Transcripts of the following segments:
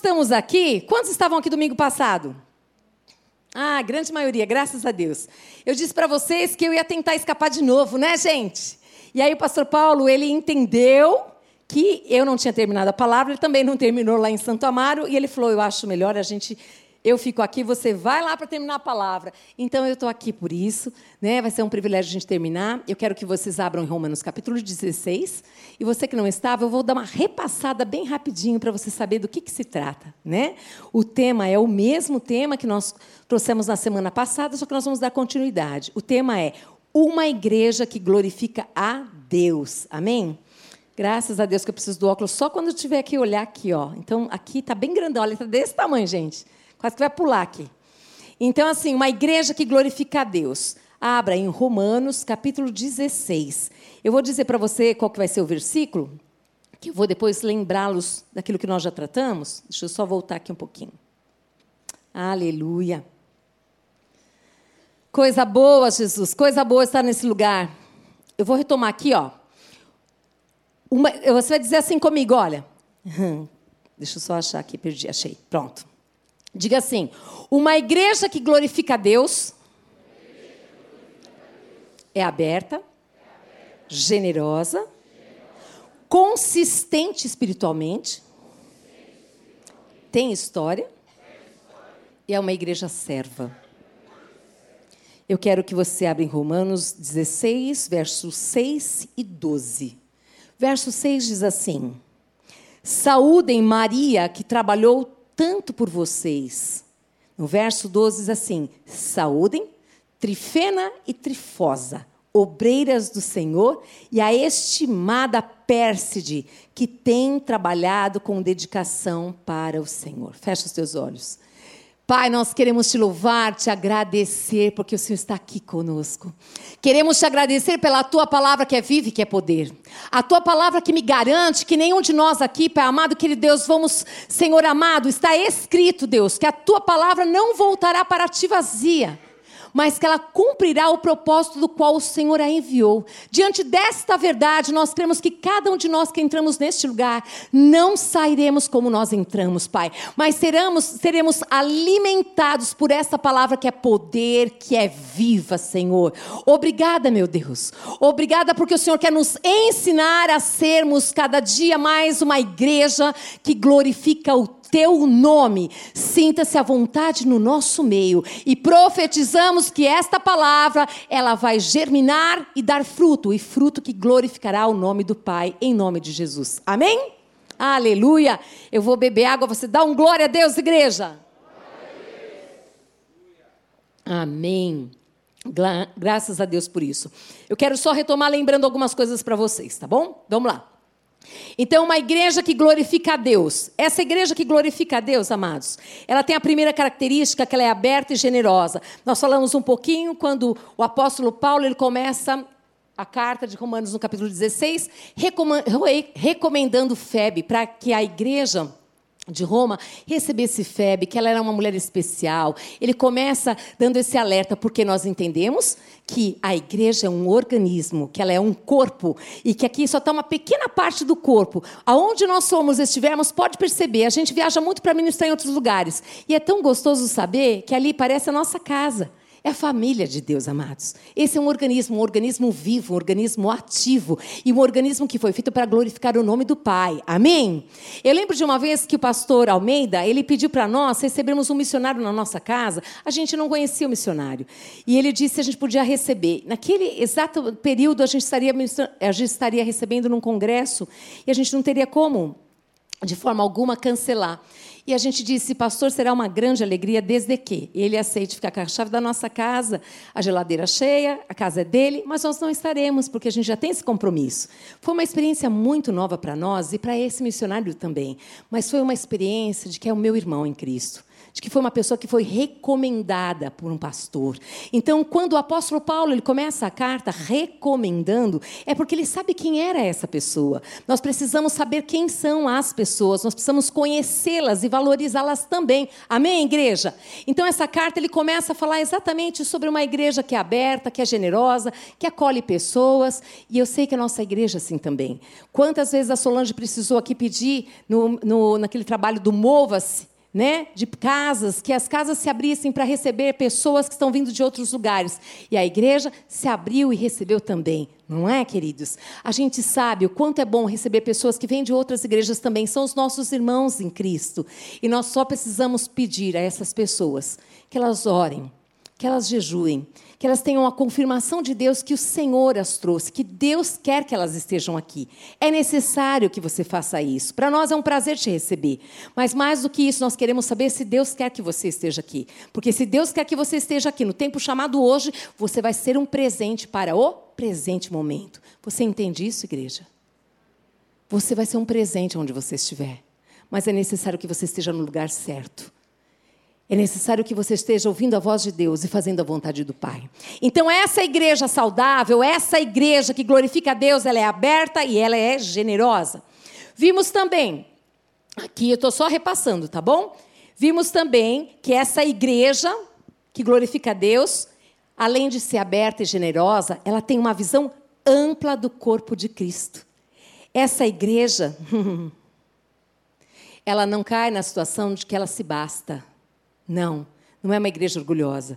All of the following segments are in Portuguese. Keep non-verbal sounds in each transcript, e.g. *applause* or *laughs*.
estamos aqui, quantos estavam aqui domingo passado? Ah, grande maioria, graças a Deus. Eu disse para vocês que eu ia tentar escapar de novo, né, gente? E aí o pastor Paulo, ele entendeu que eu não tinha terminado a palavra, ele também não terminou lá em Santo Amaro, e ele falou: "Eu acho melhor a gente eu fico aqui, você vai lá para terminar a palavra. Então eu estou aqui por isso, né? Vai ser um privilégio a gente terminar. Eu quero que vocês abram em Romanos capítulo 16. E você que não estava, eu vou dar uma repassada bem rapidinho para você saber do que, que se trata, né? O tema é o mesmo tema que nós trouxemos na semana passada, só que nós vamos dar continuidade. O tema é uma igreja que glorifica a Deus. Amém? Graças a Deus que eu preciso do óculos só quando eu tiver que olhar aqui, ó. Então aqui está bem grandão, olha, está desse tamanho, gente. Quase que vai pular aqui. Então, assim, uma igreja que glorifica a Deus. Abra em Romanos, capítulo 16. Eu vou dizer para você qual que vai ser o versículo, que eu vou depois lembrá-los daquilo que nós já tratamos. Deixa eu só voltar aqui um pouquinho. Aleluia. Coisa boa, Jesus, coisa boa estar nesse lugar. Eu vou retomar aqui, ó. Uma, você vai dizer assim comigo, olha. *laughs* Deixa eu só achar aqui, perdi, achei. Pronto. Diga assim: uma igreja que glorifica a Deus é aberta, generosa, consistente espiritualmente, tem história e é uma igreja serva. Eu quero que você abra em Romanos 16, versos 6 e 12. Verso 6 diz assim: Saúdem Maria, que trabalhou tanto por vocês. No verso 12 diz assim: Saúdem Trifena e Trifosa, obreiras do Senhor, e a estimada Pérside, que tem trabalhado com dedicação para o Senhor. Fecha os teus olhos. Pai, nós queremos te louvar, te agradecer, porque o Senhor está aqui conosco. Queremos te agradecer pela tua palavra que é viva e que é poder. A tua palavra que me garante que nenhum de nós aqui, Pai amado, querido Deus, vamos, Senhor amado, está escrito, Deus, que a tua palavra não voltará para ti vazia mas que ela cumprirá o propósito do qual o Senhor a enviou. Diante desta verdade, nós cremos que cada um de nós que entramos neste lugar não sairemos como nós entramos, Pai, mas seremos, seremos alimentados por essa palavra que é poder, que é viva, Senhor. Obrigada, meu Deus. Obrigada porque o Senhor quer nos ensinar a sermos cada dia mais uma igreja que glorifica o teu nome. Sinta-se à vontade no nosso meio e profetizamos que esta palavra, ela vai germinar e dar fruto, e fruto que glorificará o nome do Pai, em nome de Jesus. Amém? Aleluia. Eu vou beber água, você dá um glória a Deus, igreja. Amém. Graças a Deus por isso. Eu quero só retomar lembrando algumas coisas para vocês, tá bom? Vamos lá. Então, uma igreja que glorifica a Deus. Essa igreja que glorifica a Deus, amados, ela tem a primeira característica que ela é aberta e generosa. Nós falamos um pouquinho quando o apóstolo Paulo ele começa a carta de Romanos no capítulo 16, recomendando Febe para que a igreja de Roma recebesse Febe, que ela era uma mulher especial. Ele começa dando esse alerta, porque nós entendemos que a igreja é um organismo, que ela é um corpo, e que aqui só está uma pequena parte do corpo. Aonde nós somos, estivermos, pode perceber, a gente viaja muito para ministrar em outros lugares. E é tão gostoso saber que ali parece a nossa casa. É a família de Deus, amados. Esse é um organismo, um organismo vivo, um organismo ativo e um organismo que foi feito para glorificar o nome do Pai. Amém? Eu lembro de uma vez que o pastor Almeida, ele pediu para nós recebermos um missionário na nossa casa. A gente não conhecia o missionário. E ele disse que a gente podia receber. Naquele exato período, a gente estaria, a gente estaria recebendo num congresso e a gente não teria como, de forma alguma, cancelar. E a gente disse, pastor, será uma grande alegria desde que ele aceite ficar com a chave da nossa casa, a geladeira cheia, a casa é dele, mas nós não estaremos, porque a gente já tem esse compromisso. Foi uma experiência muito nova para nós e para esse missionário também, mas foi uma experiência de que é o meu irmão em Cristo de que foi uma pessoa que foi recomendada por um pastor. Então, quando o apóstolo Paulo ele começa a carta recomendando, é porque ele sabe quem era essa pessoa. Nós precisamos saber quem são as pessoas, nós precisamos conhecê-las e valorizá-las também. Amém, igreja? Então, essa carta ele começa a falar exatamente sobre uma igreja que é aberta, que é generosa, que acolhe pessoas, e eu sei que a nossa igreja é assim também. Quantas vezes a Solange precisou aqui pedir no, no naquele trabalho do Mova-se, né, de casas, que as casas se abrissem para receber pessoas que estão vindo de outros lugares. E a igreja se abriu e recebeu também, não é, queridos? A gente sabe o quanto é bom receber pessoas que vêm de outras igrejas também, são os nossos irmãos em Cristo. E nós só precisamos pedir a essas pessoas que elas orem, que elas jejuem, que elas tenham a confirmação de Deus que o Senhor as trouxe, que Deus quer que elas estejam aqui. É necessário que você faça isso. Para nós é um prazer te receber. Mas mais do que isso, nós queremos saber se Deus quer que você esteja aqui. Porque se Deus quer que você esteja aqui no tempo chamado hoje, você vai ser um presente para o presente momento. Você entende isso, igreja? Você vai ser um presente onde você estiver. Mas é necessário que você esteja no lugar certo. É necessário que você esteja ouvindo a voz de Deus e fazendo a vontade do Pai. Então, essa igreja saudável, essa igreja que glorifica a Deus, ela é aberta e ela é generosa. Vimos também, aqui eu estou só repassando, tá bom? Vimos também que essa igreja que glorifica a Deus, além de ser aberta e generosa, ela tem uma visão ampla do corpo de Cristo. Essa igreja, *laughs* ela não cai na situação de que ela se basta. Não, não é uma igreja orgulhosa.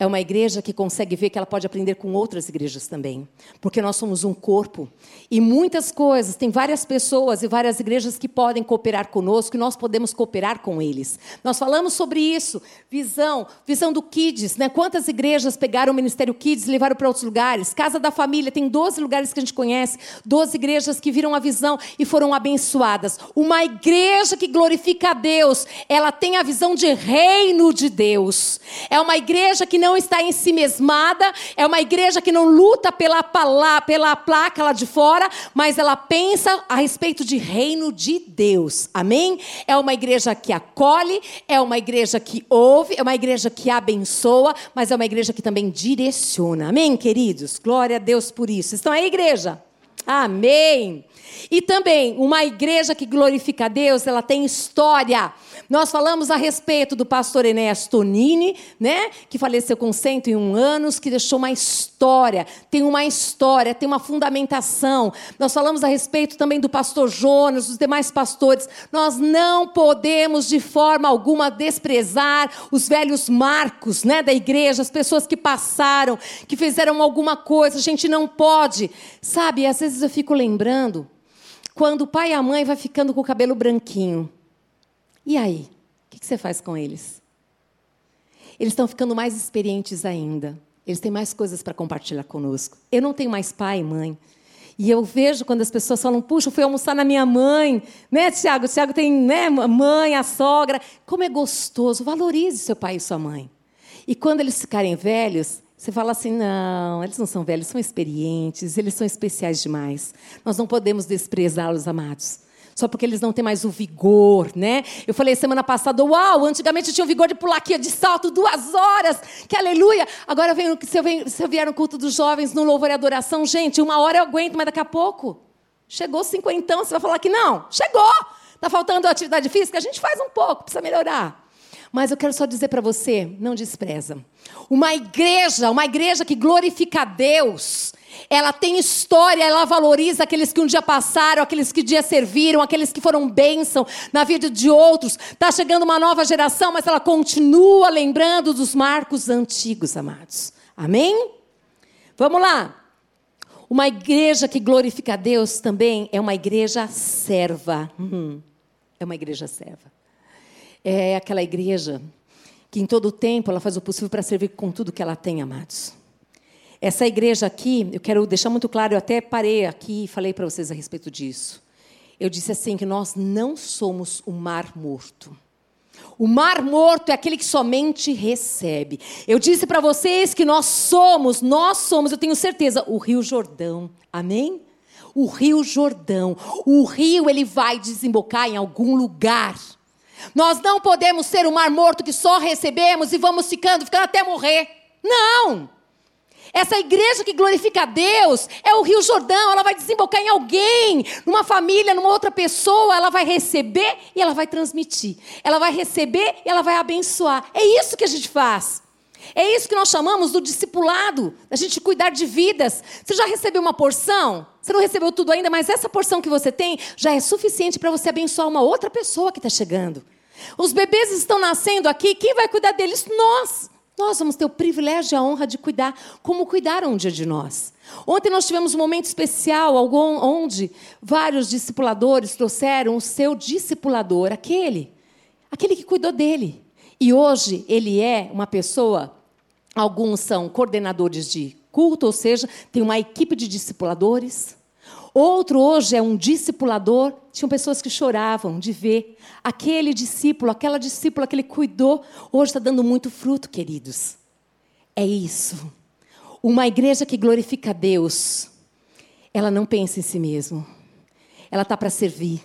É uma igreja que consegue ver que ela pode aprender com outras igrejas também. Porque nós somos um corpo. E muitas coisas, tem várias pessoas e várias igrejas que podem cooperar conosco e nós podemos cooperar com eles. Nós falamos sobre isso. Visão, visão do Kids. Né? Quantas igrejas pegaram o Ministério Kids e levaram para outros lugares? Casa da Família, tem 12 lugares que a gente conhece. 12 igrejas que viram a visão e foram abençoadas. Uma igreja que glorifica a Deus, ela tem a visão de reino de Deus. É uma igreja que não não está em si mesmada, é uma igreja que não luta pela, palavra, pela placa lá de fora, mas ela pensa a respeito de reino de Deus. Amém? É uma igreja que acolhe, é uma igreja que ouve, é uma igreja que abençoa, mas é uma igreja que também direciona. Amém, queridos? Glória a Deus por isso. Estão aí, igreja? Amém. E também, uma igreja que glorifica a Deus, ela tem história. Nós falamos a respeito do pastor Enéas Tonini, né, que faleceu com 101 anos, que deixou uma história, tem uma história, tem uma fundamentação. Nós falamos a respeito também do pastor Jonas, dos demais pastores. Nós não podemos de forma alguma desprezar os velhos marcos, né, da igreja, as pessoas que passaram, que fizeram alguma coisa. A gente não pode, sabe? Às vezes eu fico lembrando quando o pai e a mãe vai ficando com o cabelo branquinho. E aí? O que você faz com eles? Eles estão ficando mais experientes ainda. Eles têm mais coisas para compartilhar conosco. Eu não tenho mais pai e mãe. E eu vejo quando as pessoas falam, puxa, fui almoçar na minha mãe, né, Tiago? O Tiago tem né, mãe, a sogra. Como é gostoso. Valorize seu pai e sua mãe. E quando eles ficarem velhos, você fala assim: não, eles não são velhos, são experientes, eles são especiais demais. Nós não podemos desprezá-los, amados. Só porque eles não têm mais o vigor, né? Eu falei semana passada, uau, antigamente eu tinha o vigor de pular aqui de salto duas horas, que aleluia. Agora vem, se, eu se eu vier no culto dos jovens, no louvor e adoração, gente, uma hora eu aguento, mas daqui a pouco, chegou cinquentão, você vai falar que não, chegou. Está faltando atividade física? A gente faz um pouco, precisa melhorar. Mas eu quero só dizer para você, não despreza. Uma igreja, uma igreja que glorifica a Deus, ela tem história, ela valoriza aqueles que um dia passaram, aqueles que um dia serviram, aqueles que foram bênção na vida de outros. Está chegando uma nova geração, mas ela continua lembrando dos marcos antigos, amados. Amém? Vamos lá. Uma igreja que glorifica a Deus também é uma igreja serva. Uhum. É uma igreja serva é aquela igreja que em todo o tempo ela faz o possível para servir com tudo que ela tem, amados. Essa igreja aqui, eu quero deixar muito claro, eu até parei aqui e falei para vocês a respeito disso. Eu disse assim que nós não somos o mar morto. O mar morto é aquele que somente recebe. Eu disse para vocês que nós somos, nós somos, eu tenho certeza, o Rio Jordão. Amém? O Rio Jordão. O rio ele vai desembocar em algum lugar. Nós não podemos ser um mar morto que só recebemos e vamos ficando, ficando até morrer. Não! Essa igreja que glorifica a Deus é o Rio Jordão, ela vai desembocar em alguém, numa família, numa outra pessoa, ela vai receber e ela vai transmitir. Ela vai receber e ela vai abençoar. É isso que a gente faz. É isso que nós chamamos do discipulado, da gente cuidar de vidas. Você já recebeu uma porção? Você não recebeu tudo ainda, mas essa porção que você tem já é suficiente para você abençoar uma outra pessoa que está chegando. Os bebês estão nascendo aqui, quem vai cuidar deles? Nós. Nós vamos ter o privilégio e a honra de cuidar, como cuidaram um dia de nós. Ontem nós tivemos um momento especial, onde vários discipuladores trouxeram o seu discipulador, aquele, aquele que cuidou dele. E hoje ele é uma pessoa, alguns são coordenadores de culto, ou seja, tem uma equipe de discipuladores. Outro hoje é um discipulador. Tinham pessoas que choravam de ver aquele discípulo, aquela discípula que ele cuidou, hoje está dando muito fruto, queridos. É isso. Uma igreja que glorifica a Deus, ela não pensa em si mesma. Ela está para servir.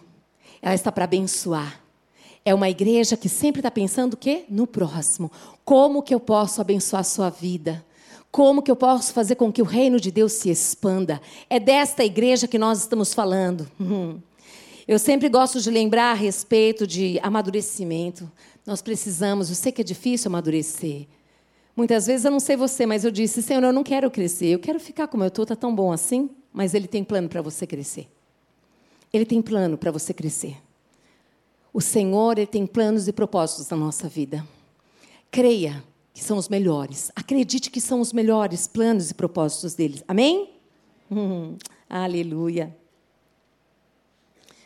Ela está para abençoar. É uma igreja que sempre está pensando o quê? No próximo. Como que eu posso abençoar a sua vida? Como que eu posso fazer com que o reino de Deus se expanda? É desta igreja que nós estamos falando. Eu sempre gosto de lembrar a respeito de amadurecimento. Nós precisamos, eu sei que é difícil amadurecer. Muitas vezes eu não sei você, mas eu disse, Senhor, eu não quero crescer, eu quero ficar como eu estou, está tão bom assim, mas Ele tem plano para você crescer. Ele tem plano para você crescer. O Senhor ele tem planos e propósitos na nossa vida. Creia que são os melhores. Acredite que são os melhores planos e propósitos deles. Amém? Hum, aleluia.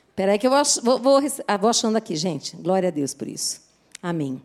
Espera aí que eu vou, vou, vou, ah, vou achando aqui, gente. Glória a Deus por isso. Amém.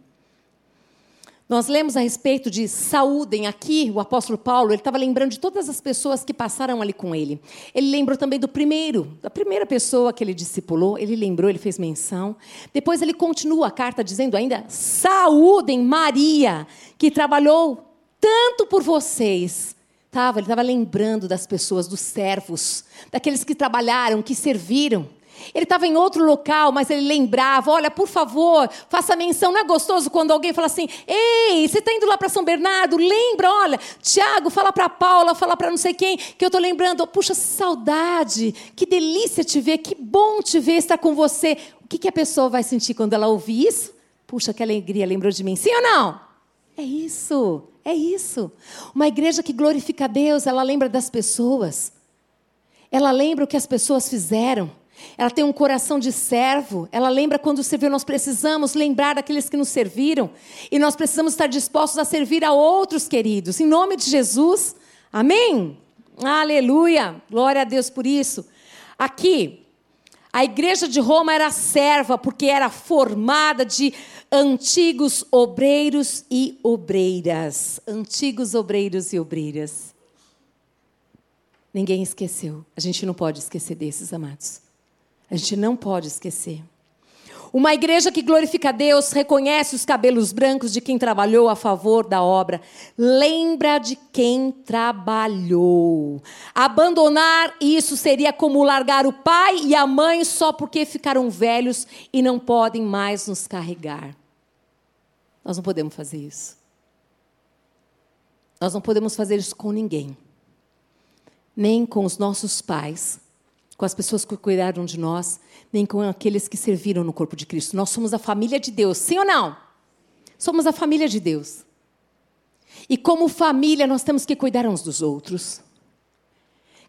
Nós lemos a respeito de saúdem aqui, o apóstolo Paulo, ele estava lembrando de todas as pessoas que passaram ali com ele. Ele lembrou também do primeiro, da primeira pessoa que ele discipulou, ele lembrou, ele fez menção. Depois ele continua a carta dizendo ainda: saúdem Maria, que trabalhou tanto por vocês. Tava, ele estava lembrando das pessoas, dos servos, daqueles que trabalharam, que serviram. Ele estava em outro local, mas ele lembrava: olha, por favor, faça menção. Não é gostoso quando alguém fala assim: ei, você está indo lá para São Bernardo? Lembra, olha, Tiago, fala para Paula, fala para não sei quem, que eu estou lembrando. Puxa, saudade, que delícia te ver, que bom te ver, estar com você. O que, que a pessoa vai sentir quando ela ouvir isso? Puxa, que alegria, lembrou de mim. Sim ou não? É isso, é isso. Uma igreja que glorifica a Deus, ela lembra das pessoas. Ela lembra o que as pessoas fizeram. Ela tem um coração de servo. Ela lembra quando serviu. Nós precisamos lembrar daqueles que nos serviram. E nós precisamos estar dispostos a servir a outros queridos. Em nome de Jesus. Amém? Aleluia. Glória a Deus por isso. Aqui, a igreja de Roma era serva porque era formada de antigos obreiros e obreiras. Antigos obreiros e obreiras. Ninguém esqueceu. A gente não pode esquecer desses, amados. A gente não pode esquecer. Uma igreja que glorifica a Deus reconhece os cabelos brancos de quem trabalhou a favor da obra. Lembra de quem trabalhou. Abandonar isso seria como largar o pai e a mãe só porque ficaram velhos e não podem mais nos carregar. Nós não podemos fazer isso. Nós não podemos fazer isso com ninguém. Nem com os nossos pais, com as pessoas que cuidaram de nós, nem com aqueles que serviram no corpo de Cristo. Nós somos a família de Deus, sim ou não? Somos a família de Deus. E como família, nós temos que cuidar uns dos outros.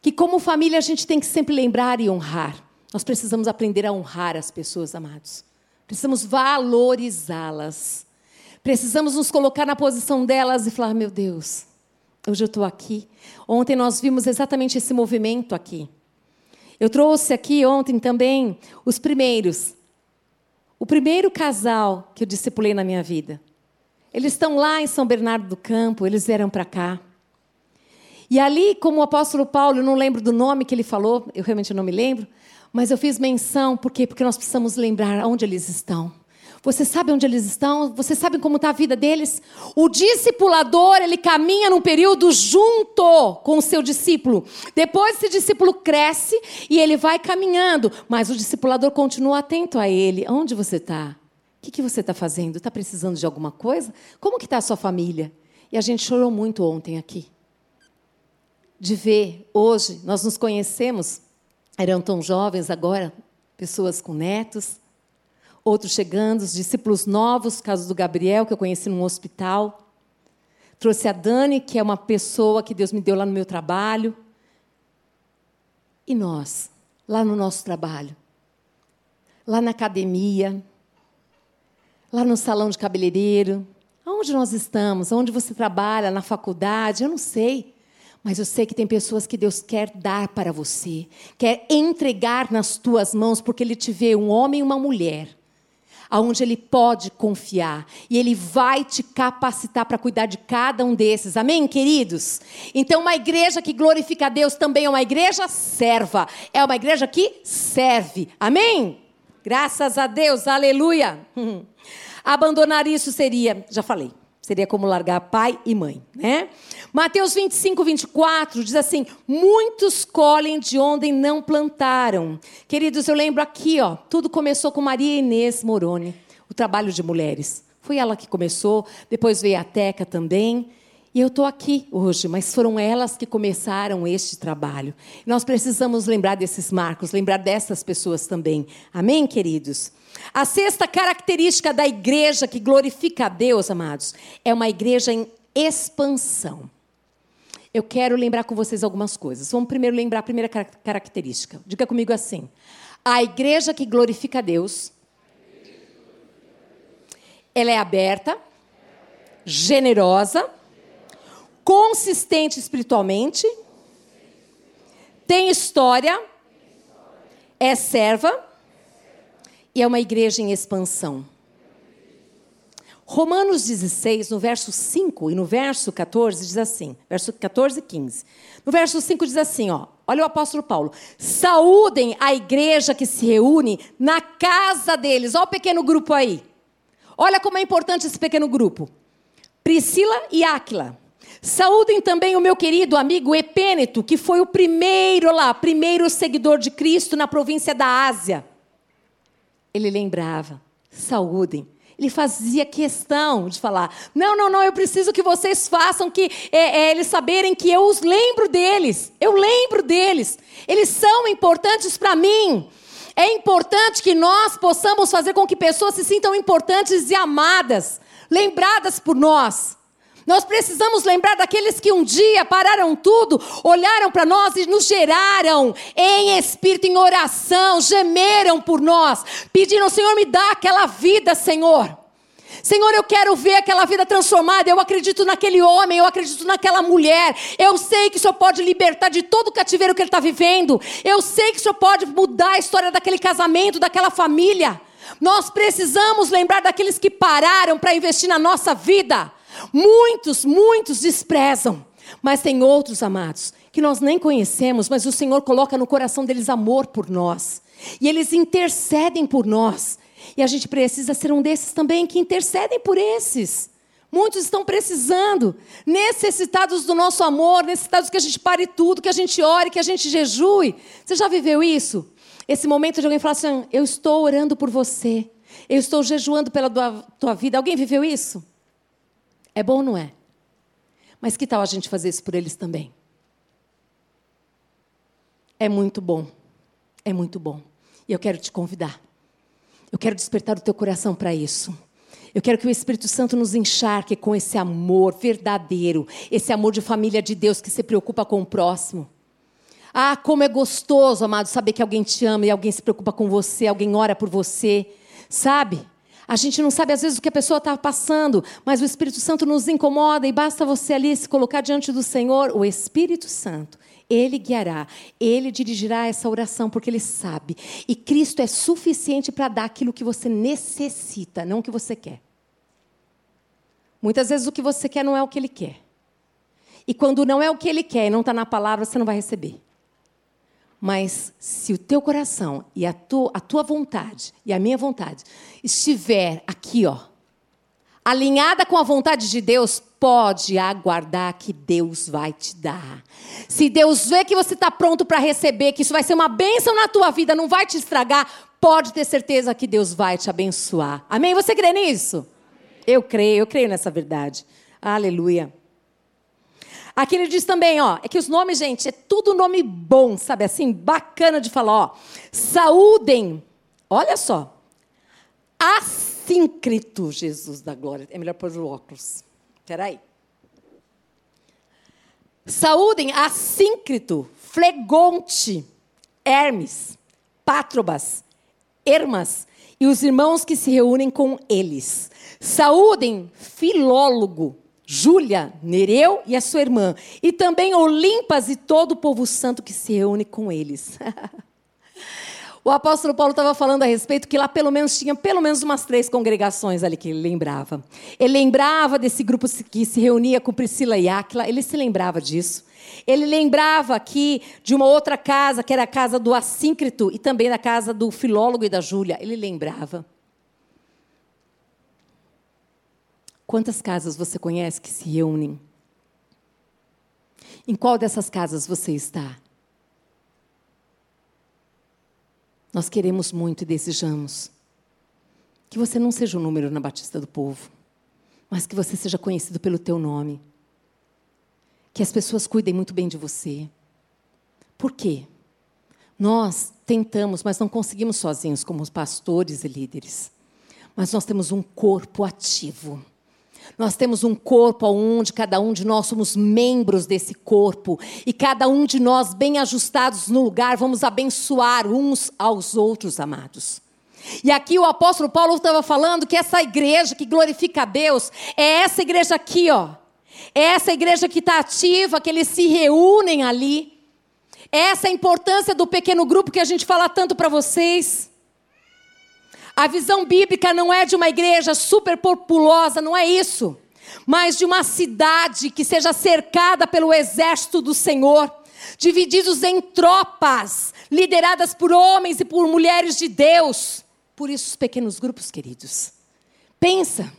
Que como família a gente tem que sempre lembrar e honrar. Nós precisamos aprender a honrar as pessoas, amados. Precisamos valorizá-las. Precisamos nos colocar na posição delas e falar: meu Deus, hoje eu estou aqui. Ontem nós vimos exatamente esse movimento aqui. Eu trouxe aqui ontem também os primeiros. O primeiro casal que eu discipulei na minha vida. Eles estão lá em São Bernardo do Campo, eles vieram para cá. E ali, como o apóstolo Paulo, eu não lembro do nome que ele falou, eu realmente não me lembro, mas eu fiz menção, por quê? Porque nós precisamos lembrar onde eles estão. Você sabe onde eles estão? Você sabe como está a vida deles? O discipulador, ele caminha num período junto com o seu discípulo. Depois esse discípulo cresce e ele vai caminhando, mas o discipulador continua atento a ele. Onde você está? que, que você está fazendo? Está precisando de alguma coisa? Como que está a sua família? E a gente chorou muito ontem aqui. De ver, hoje, nós nos conhecemos, eram tão jovens agora, pessoas com netos, outros chegando, os discípulos novos, caso do Gabriel, que eu conheci num hospital. Trouxe a Dani, que é uma pessoa que Deus me deu lá no meu trabalho. E nós, lá no nosso trabalho, lá na academia, lá no salão de cabeleireiro, aonde nós estamos, aonde você trabalha, na faculdade, eu não sei. Mas eu sei que tem pessoas que Deus quer dar para você, quer entregar nas tuas mãos, porque Ele te vê um homem e uma mulher aonde ele pode confiar e ele vai te capacitar para cuidar de cada um desses. Amém, queridos? Então, uma igreja que glorifica a Deus também é uma igreja serva, é uma igreja que serve. Amém? Graças a Deus, aleluia. *laughs* Abandonar isso seria, já falei, seria como largar pai e mãe, né? Mateus 25, 24 diz assim: Muitos colhem de onde não plantaram. Queridos, eu lembro aqui, ó, tudo começou com Maria Inês Moroni, o trabalho de mulheres. Foi ela que começou, depois veio a Teca também. E eu estou aqui hoje, mas foram elas que começaram este trabalho. Nós precisamos lembrar desses marcos, lembrar dessas pessoas também. Amém, queridos? A sexta característica da igreja que glorifica a Deus, amados, é uma igreja em expansão eu quero lembrar com vocês algumas coisas. Vamos primeiro lembrar a primeira característica. Diga comigo assim: a igreja que glorifica a Deus, ela é aberta, generosa, consistente espiritualmente, tem história, é serva e é uma igreja em expansão. Romanos 16, no verso 5 e no verso 14, diz assim: verso 14 e 15. No verso 5 diz assim: ó, olha o apóstolo Paulo. Saúdem a igreja que se reúne na casa deles. Olha o pequeno grupo aí. Olha como é importante esse pequeno grupo. Priscila e Áquila. Saúdem também o meu querido amigo Epêneto, que foi o primeiro lá, primeiro seguidor de Cristo na província da Ásia. Ele lembrava: saúdem ele fazia questão de falar: não, não, não, eu preciso que vocês façam que é, é, eles saberem que eu os lembro deles. Eu lembro deles. Eles são importantes para mim. É importante que nós possamos fazer com que pessoas se sintam importantes e amadas, lembradas por nós. Nós precisamos lembrar daqueles que um dia pararam tudo, olharam para nós e nos geraram em espírito, em oração, gemeram por nós, pediram: Senhor, me dá aquela vida, Senhor. Senhor, eu quero ver aquela vida transformada. Eu acredito naquele homem, eu acredito naquela mulher. Eu sei que o Senhor pode libertar de todo o cativeiro que ele está vivendo. Eu sei que o Senhor pode mudar a história daquele casamento, daquela família. Nós precisamos lembrar daqueles que pararam para investir na nossa vida. Muitos, muitos desprezam. Mas tem outros, amados, que nós nem conhecemos, mas o Senhor coloca no coração deles amor por nós. E eles intercedem por nós. E a gente precisa ser um desses também que intercedem por esses. Muitos estão precisando, necessitados do nosso amor, necessitados que a gente pare tudo, que a gente ore, que a gente jejue. Você já viveu isso? Esse momento de alguém falar assim: Eu estou orando por você, eu estou jejuando pela tua vida. Alguém viveu isso? É bom ou não é? Mas que tal a gente fazer isso por eles também? É muito bom. É muito bom. E eu quero te convidar. Eu quero despertar o teu coração para isso. Eu quero que o Espírito Santo nos encharque com esse amor verdadeiro, esse amor de família de Deus que se preocupa com o próximo. Ah, como é gostoso, amado, saber que alguém te ama e alguém se preocupa com você, alguém ora por você, sabe? A gente não sabe às vezes o que a pessoa está passando, mas o Espírito Santo nos incomoda e basta você ali se colocar diante do Senhor, o Espírito Santo. Ele guiará, ele dirigirá essa oração, porque ele sabe. E Cristo é suficiente para dar aquilo que você necessita, não o que você quer. Muitas vezes o que você quer não é o que ele quer. E quando não é o que ele quer e não está na palavra, você não vai receber. Mas se o teu coração e a tua, a tua vontade e a minha vontade estiver aqui, ó, alinhada com a vontade de Deus, pode aguardar que Deus vai te dar. Se Deus vê que você está pronto para receber, que isso vai ser uma bênção na tua vida, não vai te estragar, pode ter certeza que Deus vai te abençoar. Amém? Você crê nisso? Eu creio, eu creio nessa verdade. Aleluia. Aqui ele diz também, ó, é que os nomes, gente, é tudo nome bom, sabe assim, bacana de falar, ó. Saúdem, olha só, assíncrito, Jesus da glória. É melhor pôr o óculos. Espera aí. Saúdem Assíncrito, Flegonte, Hermes, Pátrobas, Hermas e os irmãos que se reúnem com eles. Saúdem Filólogo, Júlia, Nereu e a sua irmã, e também Olimpas e todo o povo santo que se reúne com eles. *laughs* O apóstolo Paulo estava falando a respeito que lá pelo menos tinha pelo menos umas três congregações ali que ele lembrava. Ele lembrava desse grupo que se reunia com Priscila e Áquila, ele se lembrava disso. Ele lembrava aqui de uma outra casa, que era a casa do Assíncrito, e também da casa do Filólogo e da Júlia. Ele lembrava. Quantas casas você conhece que se reúnem? Em qual dessas casas você está? Nós queremos muito e desejamos que você não seja um número na Batista do Povo, mas que você seja conhecido pelo teu nome. Que as pessoas cuidem muito bem de você. Por quê? Nós tentamos, mas não conseguimos sozinhos, como pastores e líderes. Mas nós temos um corpo ativo nós temos um corpo onde cada um de nós somos membros desse corpo e cada um de nós, bem ajustados no lugar, vamos abençoar uns aos outros, amados. E aqui o apóstolo Paulo estava falando que essa igreja que glorifica a Deus é essa igreja aqui, ó. É essa igreja que está ativa, que eles se reúnem ali. É essa a importância do pequeno grupo que a gente fala tanto para vocês. A visão bíblica não é de uma igreja super populosa, não é isso. Mas de uma cidade que seja cercada pelo exército do Senhor, divididos em tropas, lideradas por homens e por mulheres de Deus. Por isso, os pequenos grupos, queridos. Pensa.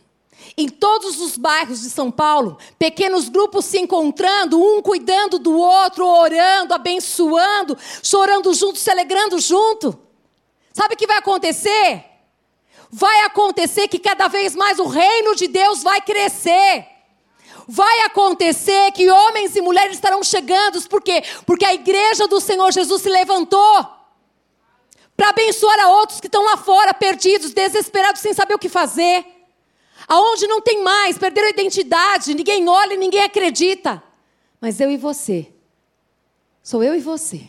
Em todos os bairros de São Paulo, pequenos grupos se encontrando, um cuidando do outro, orando, abençoando, chorando junto, se alegrando junto. Sabe o que vai acontecer? Vai acontecer que cada vez mais o reino de Deus vai crescer. Vai acontecer que homens e mulheres estarão chegando, por quê? Porque a igreja do Senhor Jesus se levantou para abençoar a outros que estão lá fora, perdidos, desesperados, sem saber o que fazer. Aonde não tem mais, perderam a identidade, ninguém olha e ninguém acredita. Mas eu e você, sou eu e você,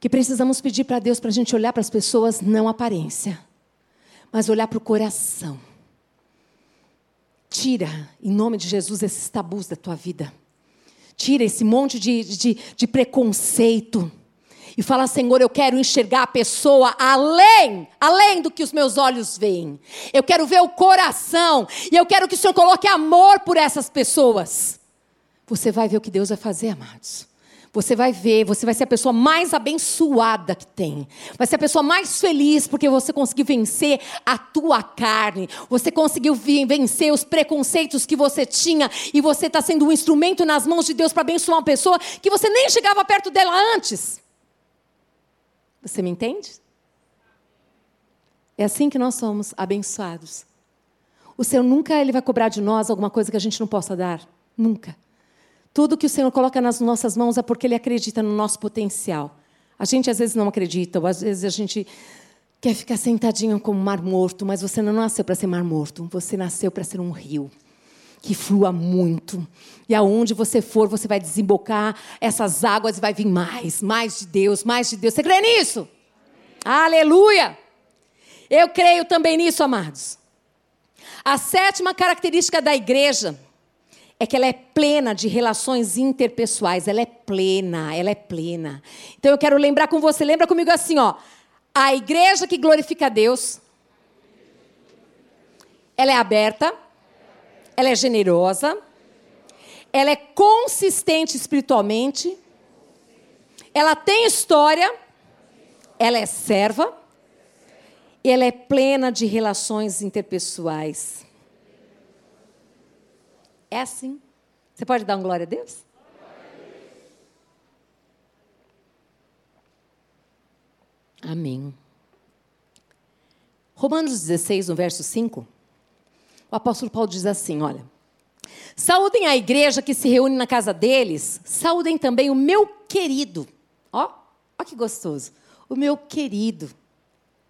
que precisamos pedir para Deus para a gente olhar para as pessoas, não aparência mas olhar para o coração. Tira, em nome de Jesus, esses tabus da tua vida. Tira esse monte de, de, de preconceito. E fala, Senhor, eu quero enxergar a pessoa além, além do que os meus olhos veem. Eu quero ver o coração. E eu quero que o Senhor coloque amor por essas pessoas. Você vai ver o que Deus vai fazer, amados. Você vai ver, você vai ser a pessoa mais abençoada que tem. Vai ser a pessoa mais feliz porque você conseguiu vencer a tua carne. Você conseguiu vencer os preconceitos que você tinha e você está sendo um instrumento nas mãos de Deus para abençoar uma pessoa que você nem chegava perto dela antes. Você me entende? É assim que nós somos abençoados. O Senhor nunca ele vai cobrar de nós alguma coisa que a gente não possa dar. Nunca. Tudo que o Senhor coloca nas nossas mãos é porque Ele acredita no nosso potencial. A gente às vezes não acredita, ou às vezes a gente quer ficar sentadinho como mar morto, mas você não nasceu para ser mar morto, você nasceu para ser um rio que flua muito. E aonde você for, você vai desembocar essas águas e vai vir mais, mais de Deus, mais de Deus. Você crê nisso? Aleluia! Eu creio também nisso, amados. A sétima característica da igreja é que ela é plena de relações interpessoais, ela é plena, ela é plena. Então eu quero lembrar com você, lembra comigo assim, ó, a igreja que glorifica a Deus, ela é aberta, ela é generosa, ela é consistente espiritualmente, ela tem história, ela é serva, e ela é plena de relações interpessoais. É assim. Você pode dar um glória a Deus? Amém. Romanos 16, no verso 5, o apóstolo Paulo diz assim: olha. Saúdem a igreja que se reúne na casa deles, saúdem também o meu querido. Ó, ó que gostoso. O meu querido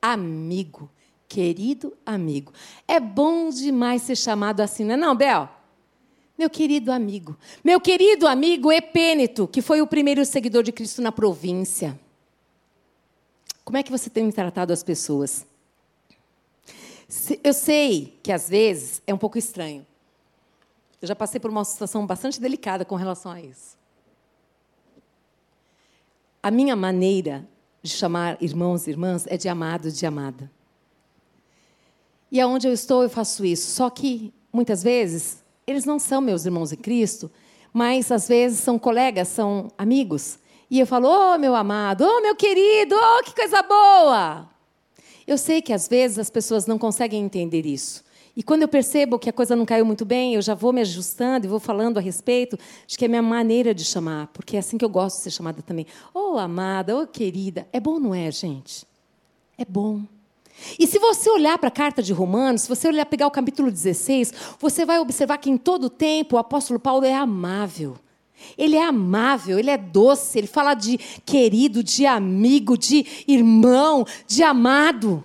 amigo, querido amigo. É bom demais ser chamado assim, não é não, Bel? Meu querido amigo. Meu querido amigo Epêneto, que foi o primeiro seguidor de Cristo na província. Como é que você tem tratado as pessoas? Eu sei que às vezes é um pouco estranho. Eu já passei por uma situação bastante delicada com relação a isso. A minha maneira de chamar irmãos e irmãs é de amado, de amada. E aonde eu estou, eu faço isso. Só que, muitas vezes, eles não são meus irmãos em Cristo, mas às vezes são colegas, são amigos. E eu falo, oh, meu amado, oh, meu querido, oh, que coisa boa. Eu sei que às vezes as pessoas não conseguem entender isso. E quando eu percebo que a coisa não caiu muito bem, eu já vou me ajustando e vou falando a respeito de que é a minha maneira de chamar, porque é assim que eu gosto de ser chamada também. Ô oh, amada, ô oh, querida. É bom, não é, gente? É bom. E se você olhar para a carta de Romanos, se você olhar pegar o capítulo 16, você vai observar que em todo tempo o apóstolo Paulo é amável. Ele é amável, ele é doce, ele fala de querido, de amigo, de irmão, de amado.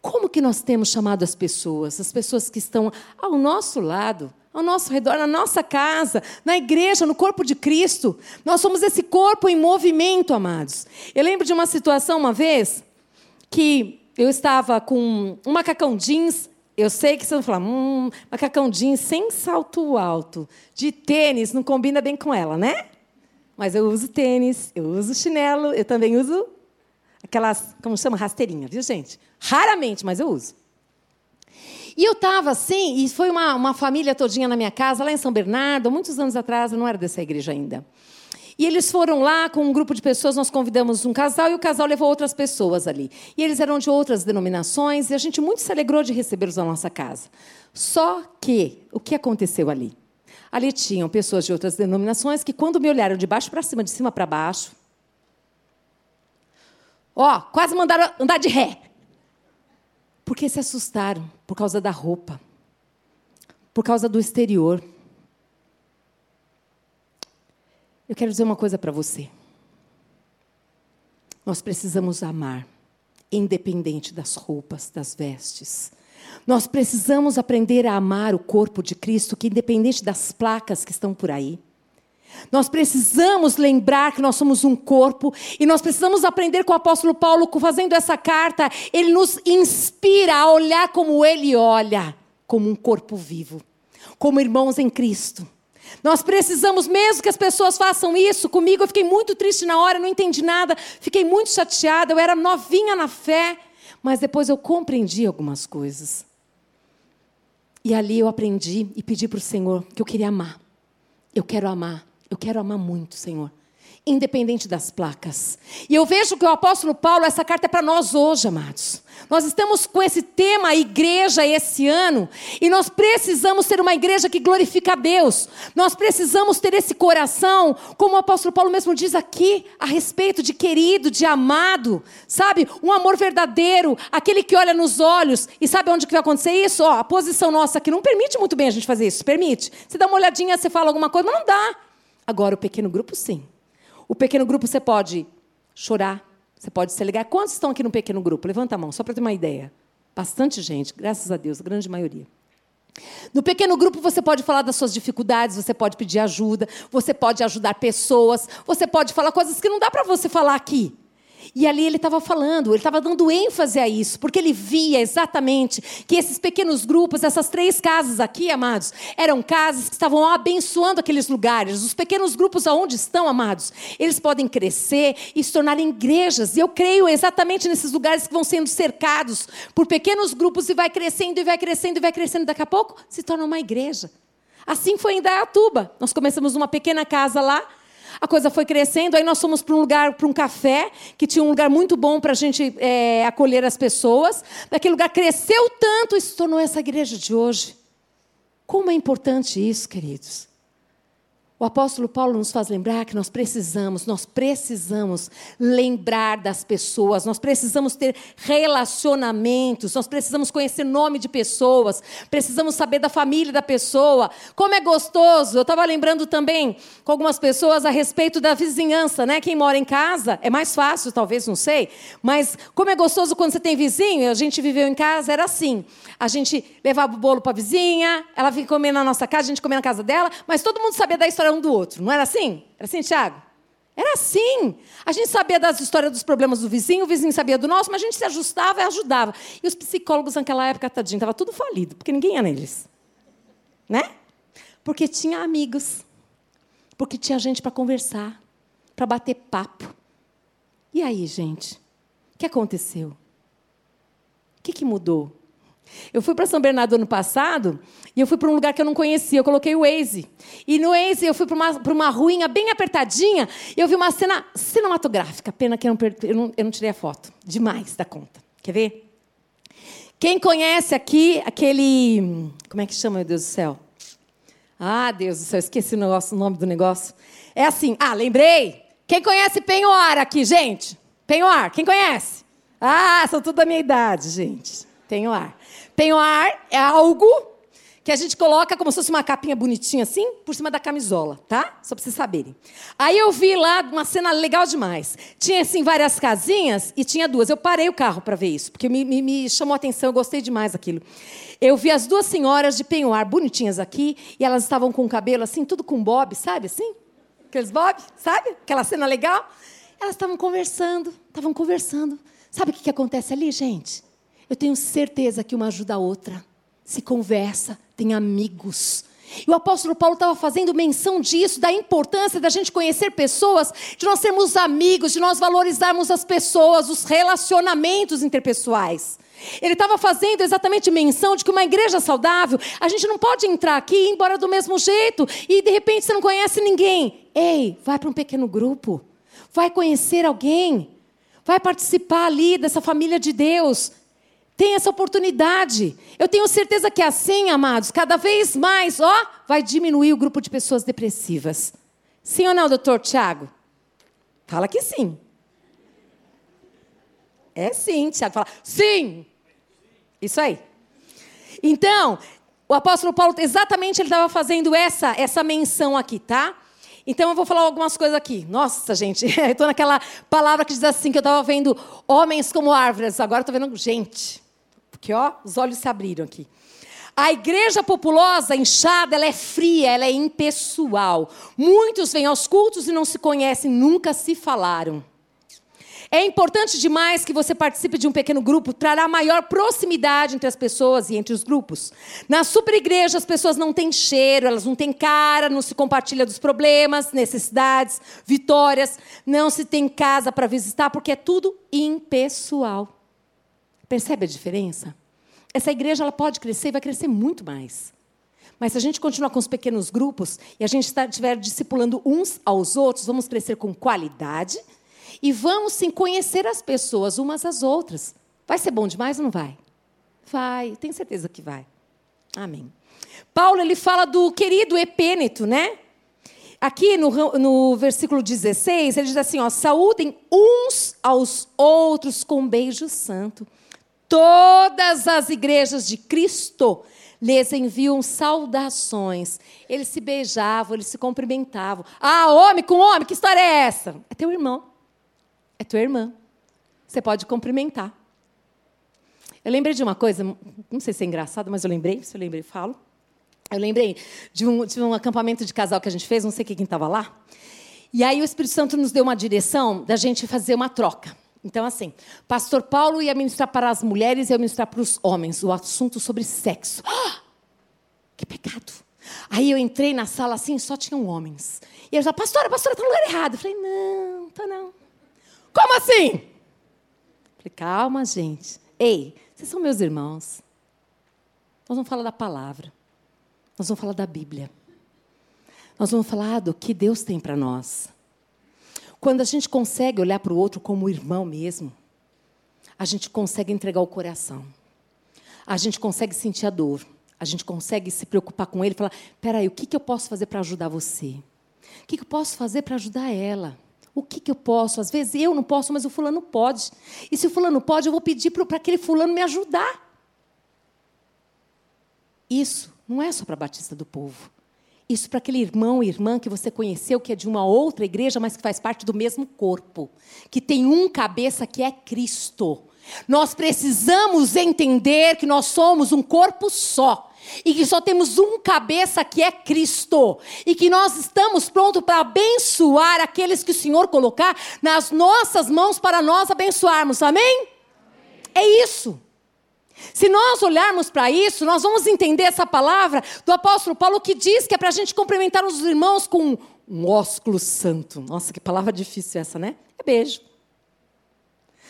Como que nós temos chamado as pessoas, as pessoas que estão ao nosso lado, ao nosso redor, na nossa casa, na igreja, no corpo de Cristo? Nós somos esse corpo em movimento, amados. Eu lembro de uma situação uma vez que eu estava com um macacão jeans. Eu sei que você vai falar, hum, macacão jeans sem salto alto, de tênis, não combina bem com ela, né? Mas eu uso tênis, eu uso chinelo, eu também uso aquelas, como chama, rasteirinha, viu, gente? Raramente, mas eu uso. E eu estava assim, e foi uma, uma família todinha na minha casa, lá em São Bernardo, muitos anos atrás, eu não era dessa igreja ainda. E eles foram lá com um grupo de pessoas, nós convidamos um casal e o casal levou outras pessoas ali. E eles eram de outras denominações e a gente muito se alegrou de recebê-los na nossa casa. Só que, o que aconteceu ali? Ali tinham pessoas de outras denominações que, quando me olharam de baixo para cima, de cima para baixo, Ó, quase mandaram andar de ré. Porque se assustaram por causa da roupa, por causa do exterior. Eu quero dizer uma coisa para você. Nós precisamos amar, independente das roupas, das vestes. Nós precisamos aprender a amar o corpo de Cristo, que independente das placas que estão por aí. Nós precisamos lembrar que nós somos um corpo e nós precisamos aprender com o apóstolo Paulo, fazendo essa carta, ele nos inspira a olhar como ele olha, como um corpo vivo, como irmãos em Cristo. Nós precisamos, mesmo que as pessoas façam isso comigo, eu fiquei muito triste na hora, não entendi nada, fiquei muito chateada, eu era novinha na fé, mas depois eu compreendi algumas coisas. E ali eu aprendi e pedi para o Senhor que eu queria amar. Eu quero amar. Eu quero amar muito, Senhor independente das placas. E eu vejo que o apóstolo Paulo, essa carta é para nós hoje, amados. Nós estamos com esse tema igreja esse ano, e nós precisamos ser uma igreja que glorifica a Deus. Nós precisamos ter esse coração, como o apóstolo Paulo mesmo diz aqui, a respeito de querido, de amado, sabe? Um amor verdadeiro, aquele que olha nos olhos. E sabe onde que vai acontecer isso? Ó, a posição nossa aqui não permite muito bem a gente fazer isso. Permite? Você dá uma olhadinha, você fala alguma coisa, mas não dá. Agora, o pequeno grupo, sim. O pequeno grupo você pode chorar, você pode se ligar. Quantos estão aqui no pequeno grupo? Levanta a mão, só para ter uma ideia. Bastante gente, graças a Deus, a grande maioria. No pequeno grupo você pode falar das suas dificuldades, você pode pedir ajuda, você pode ajudar pessoas, você pode falar coisas que não dá para você falar aqui. E ali ele estava falando, ele estava dando ênfase a isso, porque ele via exatamente que esses pequenos grupos, essas três casas aqui, amados, eram casas que estavam abençoando aqueles lugares. Os pequenos grupos aonde estão, amados, eles podem crescer e se tornarem igrejas. E eu creio exatamente nesses lugares que vão sendo cercados por pequenos grupos e vai crescendo e vai crescendo e vai crescendo. Daqui a pouco se torna uma igreja. Assim foi em Dayatuba. Nós começamos uma pequena casa lá a coisa foi crescendo, aí nós fomos para um lugar, para um café, que tinha um lugar muito bom para a gente é, acolher as pessoas. Daquele lugar cresceu tanto e se tornou essa igreja de hoje. Como é importante isso, queridos? O apóstolo Paulo nos faz lembrar que nós precisamos, nós precisamos lembrar das pessoas, nós precisamos ter relacionamentos, nós precisamos conhecer nome de pessoas, precisamos saber da família da pessoa. Como é gostoso! Eu estava lembrando também com algumas pessoas a respeito da vizinhança, né? Quem mora em casa é mais fácil, talvez, não sei, mas como é gostoso quando você tem vizinho, a gente viveu em casa, era assim. A gente levava o bolo para a vizinha, ela vinha comer na nossa casa, a gente comia na casa dela, mas todo mundo sabia da história um do outro. Não era assim? Era assim, Tiago? Era assim. A gente sabia das histórias dos problemas do vizinho, o vizinho sabia do nosso, mas a gente se ajustava e ajudava. E os psicólogos naquela época, tadinho, estava tudo falido, porque ninguém ia neles. Né? Porque tinha amigos. Porque tinha gente para conversar, para bater papo. E aí, gente? O que aconteceu? O que, que mudou? Eu fui para São Bernardo ano passado e eu fui para um lugar que eu não conhecia. Eu coloquei o Waze. E no Waze eu fui para uma, uma ruinha bem apertadinha e eu vi uma cena cinematográfica. Pena que eu não, eu não, eu não tirei a foto. Demais da conta. Quer ver? Quem conhece aqui aquele. Como é que chama, meu Deus do céu? Ah, Deus do céu, esqueci o, negócio, o nome do negócio. É assim. Ah, lembrei. Quem conhece Penhoar aqui, gente? Penhoar, quem conhece? Ah, são tudo da minha idade, gente. Penhoar. Penhoar é algo que a gente coloca como se fosse uma capinha bonitinha assim, por cima da camisola, tá? Só para vocês saberem. Aí eu vi lá uma cena legal demais. Tinha, assim, várias casinhas e tinha duas. Eu parei o carro para ver isso, porque me, me, me, chamou a atenção, eu gostei demais daquilo. Eu vi as duas senhoras de penhoar bonitinhas aqui, e elas estavam com o cabelo assim, tudo com bob, sabe assim? Aqueles bob, sabe? Aquela cena legal. Elas estavam conversando, estavam conversando. Sabe o que, que acontece ali, gente? Eu tenho certeza que uma ajuda a outra. Se conversa, tem amigos. E o apóstolo Paulo estava fazendo menção disso, da importância da gente conhecer pessoas, de nós sermos amigos, de nós valorizarmos as pessoas, os relacionamentos interpessoais. Ele estava fazendo exatamente menção de que uma igreja saudável, a gente não pode entrar aqui e ir embora do mesmo jeito e de repente você não conhece ninguém. Ei, vai para um pequeno grupo, vai conhecer alguém, vai participar ali dessa família de Deus. Tem essa oportunidade. Eu tenho certeza que assim, amados, cada vez mais, ó, vai diminuir o grupo de pessoas depressivas. Sim ou não, doutor Tiago? Fala que sim. É sim, Tiago. Fala, sim. Isso aí. Então, o apóstolo Paulo, exatamente ele estava fazendo essa, essa menção aqui, tá? Então eu vou falar algumas coisas aqui. Nossa, gente, *laughs* eu estou naquela palavra que diz assim, que eu estava vendo homens como árvores, agora estou vendo gente. Porque, ó, os olhos se abriram aqui. A igreja populosa, inchada, ela é fria, ela é impessoal. Muitos vêm aos cultos e não se conhecem, nunca se falaram. É importante demais que você participe de um pequeno grupo, trará maior proximidade entre as pessoas e entre os grupos. Na super igreja, as pessoas não têm cheiro, elas não têm cara, não se compartilha dos problemas, necessidades, vitórias, não se tem casa para visitar, porque é tudo impessoal. Percebe a diferença? Essa igreja ela pode crescer e vai crescer muito mais. Mas se a gente continuar com os pequenos grupos e a gente estiver discipulando uns aos outros, vamos crescer com qualidade e vamos sim conhecer as pessoas umas às outras. Vai ser bom demais ou não vai? Vai, tenho certeza que vai. Amém. Paulo ele fala do querido Epêneto, né? Aqui no, no versículo 16, ele diz assim: ó, saúdem uns aos outros com beijo santo. Todas as igrejas de Cristo lhes enviam saudações. Eles se beijavam, eles se cumprimentavam. Ah, homem com homem, que história é essa? É teu irmão. É tua irmã. Você pode cumprimentar. Eu lembrei de uma coisa, não sei se é engraçado, mas eu lembrei, se eu lembrei, falo. Eu lembrei de um, de um acampamento de casal que a gente fez, não sei quem estava lá. E aí o Espírito Santo nos deu uma direção da gente fazer uma troca. Então, assim, pastor Paulo ia ministrar para as mulheres e eu ministrar para os homens o assunto sobre sexo. Ah, que pecado. Aí eu entrei na sala assim, só tinham homens. E eles falaram, pastora, pastora, está no lugar errado. Eu falei, não, tá não. Como assim? Eu falei, calma, gente. Ei, vocês são meus irmãos. Nós vamos falar da palavra. Nós vamos falar da Bíblia. Nós vamos falar do que Deus tem para nós. Quando a gente consegue olhar para o outro como irmão mesmo, a gente consegue entregar o coração. A gente consegue sentir a dor. a gente consegue se preocupar com ele e falar: peraí, o que, que eu posso fazer para ajudar você? O que, que eu posso fazer para ajudar ela? O que, que eu posso? Às vezes eu não posso, mas o fulano pode. E se o fulano pode, eu vou pedir para aquele fulano me ajudar. Isso não é só para a Batista do Povo. Isso para aquele irmão e irmã que você conheceu, que é de uma outra igreja, mas que faz parte do mesmo corpo. Que tem um cabeça que é Cristo. Nós precisamos entender que nós somos um corpo só. E que só temos um cabeça que é Cristo. E que nós estamos prontos para abençoar aqueles que o Senhor colocar nas nossas mãos para nós abençoarmos. Amém? Amém. É isso. Se nós olharmos para isso, nós vamos entender essa palavra do apóstolo Paulo que diz que é para a gente cumprimentar os irmãos com um ósculo santo. Nossa, que palavra difícil essa, né? É beijo.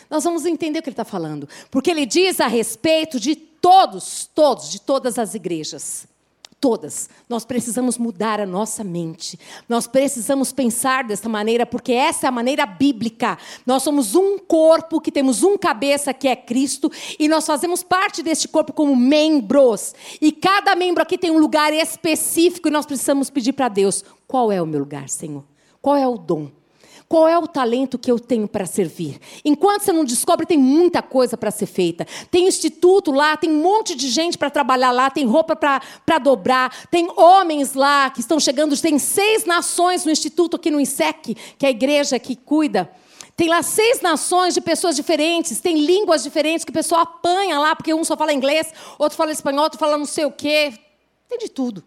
Nós vamos entender o que ele está falando. Porque ele diz a respeito de todos, todos, de todas as igrejas. Todas. Nós precisamos mudar a nossa mente. Nós precisamos pensar dessa maneira, porque essa é a maneira bíblica. Nós somos um corpo que temos um cabeça que é Cristo e nós fazemos parte deste corpo como membros. E cada membro aqui tem um lugar específico e nós precisamos pedir para Deus: qual é o meu lugar, Senhor? Qual é o dom? Qual é o talento que eu tenho para servir? Enquanto você não descobre, tem muita coisa para ser feita. Tem instituto lá, tem um monte de gente para trabalhar lá, tem roupa para dobrar, tem homens lá que estão chegando, tem seis nações no instituto aqui no INSEC, que é a igreja que cuida. Tem lá seis nações de pessoas diferentes, tem línguas diferentes que o pessoal apanha lá, porque um só fala inglês, outro fala espanhol, outro fala não sei o quê. Tem de tudo.